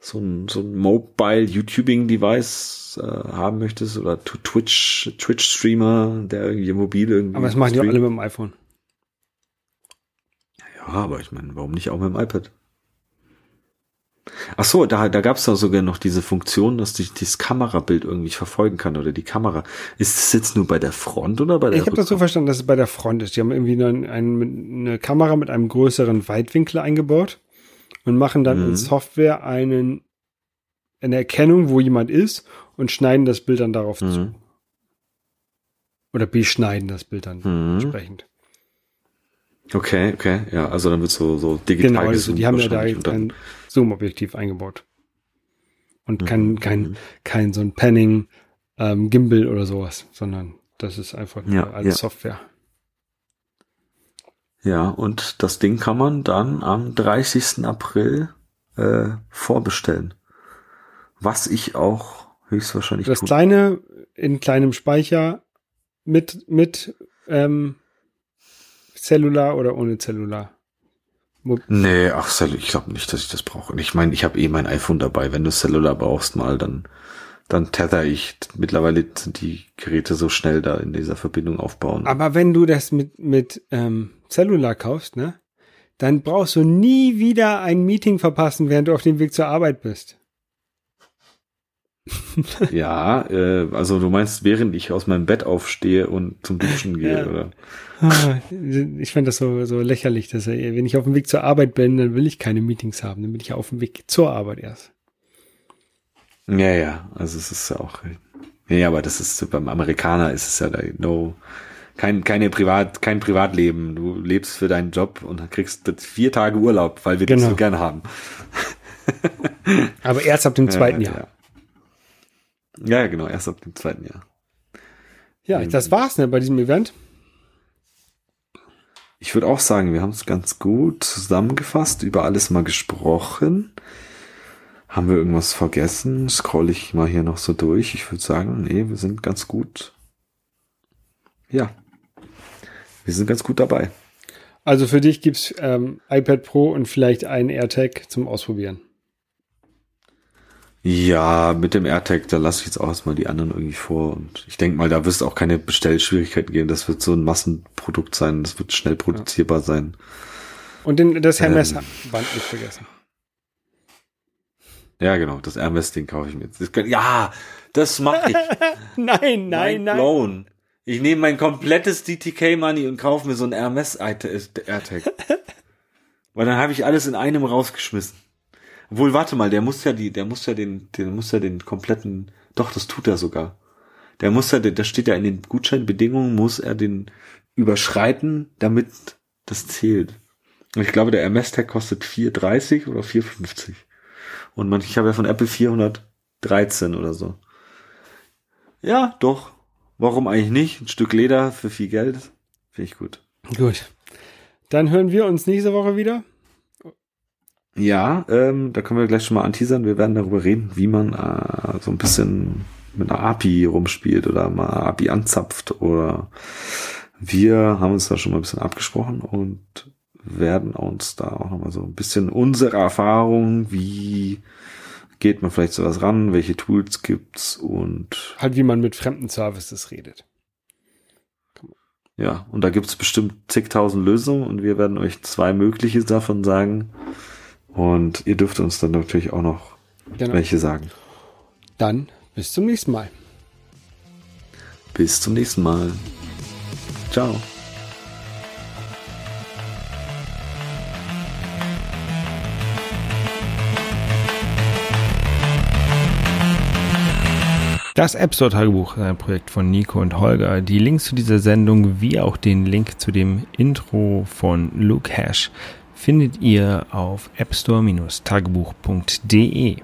so ein, so ein Mobile YouTubing Device äh, haben möchtest oder Twitch Twitch Streamer, der irgendwie mobil irgendwie. Aber das machen die auch alle mit dem iPhone. Ja, aber ich meine, warum nicht auch mit dem iPad? Ach so, da, da gab es doch sogar noch diese Funktion, dass ich das Kamerabild irgendwie verfolgen kann oder die Kamera. Ist das jetzt nur bei der Front oder bei der Ich habe das so verstanden, dass es bei der Front ist. Die haben irgendwie eine, eine Kamera mit einem größeren Weitwinkel eingebaut und machen dann mhm. in Software einen, eine Erkennung, wo jemand ist und schneiden das Bild dann darauf mhm. zu. Oder beschneiden das Bild dann mhm. entsprechend. Okay, okay, ja, also dann wird so, so digital Genau, also die haben ja da ein Zoom-Objektiv eingebaut. Und kein, mhm. kein, mhm. kein so ein Panning, ähm, Gimbal oder sowas, sondern das ist einfach nur ja, als ja. Software. Ja, und das Ding kann man dann am 30. April äh, vorbestellen. Was ich auch höchstwahrscheinlich Das tue. kleine in kleinem Speicher mit, mit ähm, Cellular oder ohne Cellular? Mob nee, ach, ich glaube nicht, dass ich das brauche. Ich meine, ich habe eh mein iPhone dabei. Wenn du Cellular brauchst mal, dann, dann tether ich. Mittlerweile sind die Geräte so schnell da in dieser Verbindung aufbauen. Aber wenn du das mit, mit ähm, Cellular kaufst, ne? Dann brauchst du nie wieder ein Meeting verpassen, während du auf dem Weg zur Arbeit bist. <laughs> ja, äh, also du meinst, während ich aus meinem Bett aufstehe und zum Duschen gehe, ja. oder? Ah, ich fand das so, so lächerlich, dass er, wenn ich auf dem Weg zur Arbeit bin, dann will ich keine Meetings haben, dann bin ich auf dem Weg zur Arbeit erst. Ja, ja, also es ist auch, ja, aber das ist, beim Amerikaner ist es ja da, no, kein, keine Privat, kein Privatleben. Du lebst für deinen Job und kriegst vier Tage Urlaub, weil wir genau. das so gern haben. aber erst ab dem <laughs> zweiten ja, Jahr. Ja. Ja, genau, erst ab dem zweiten Jahr. Ja, das war's, ne, bei diesem Event. Ich würde auch sagen, wir haben es ganz gut zusammengefasst, über alles mal gesprochen. Haben wir irgendwas vergessen? Scroll ich mal hier noch so durch. Ich würde sagen, nee, wir sind ganz gut. Ja. Wir sind ganz gut dabei. Also für dich gibt's ähm, iPad Pro und vielleicht einen AirTag zum Ausprobieren. Ja, mit dem AirTag, da lasse ich jetzt auch erstmal die anderen irgendwie vor. Und ich denke mal, da wirst auch keine Bestellschwierigkeiten geben. Das wird so ein Massenprodukt sein. Das wird schnell produzierbar ja. sein. Und den, das Hermes-Band ähm, nicht vergessen. Ja, genau. Das Hermes-Ding kaufe ich mir jetzt. Das kann, ja, das mache ich. <laughs> nein, nein, nein. Blown. Ich nehme mein komplettes DTK-Money und kaufe mir so ein Hermes-AirTag. <laughs> Weil dann habe ich alles in einem rausgeschmissen. Obwohl, warte mal, der muss ja die, der muss ja den, der muss ja den kompletten, doch, das tut er sogar. Der muss ja, da steht ja in den Gutscheinbedingungen, muss er den überschreiten, damit das zählt. Und ich glaube, der MS-Tag kostet 4,30 oder 4,50. Und man, ich habe ja von Apple 413 oder so. Ja, doch. Warum eigentlich nicht? Ein Stück Leder für viel Geld. Finde ich gut. Gut. Dann hören wir uns nächste Woche wieder. Ja, ähm, da können wir gleich schon mal anteasern. Wir werden darüber reden, wie man äh, so ein bisschen mit einer API rumspielt oder mal API anzapft oder wir haben uns da schon mal ein bisschen abgesprochen und werden uns da auch nochmal so ein bisschen unsere Erfahrung, wie geht man vielleicht sowas ran, welche Tools gibt's und halt wie man mit fremden Services redet. Ja, und da gibt's bestimmt zigtausend Lösungen und wir werden euch zwei mögliche davon sagen. Und ihr dürft uns dann natürlich auch noch genau. welche sagen. Dann bis zum nächsten Mal. Bis zum nächsten Mal. Ciao. Das App Store Tagebuch ist ein Projekt von Nico und Holger. Die Links zu dieser Sendung wie auch den Link zu dem Intro von Luke Hash findet ihr auf appstore-tagebuch.de.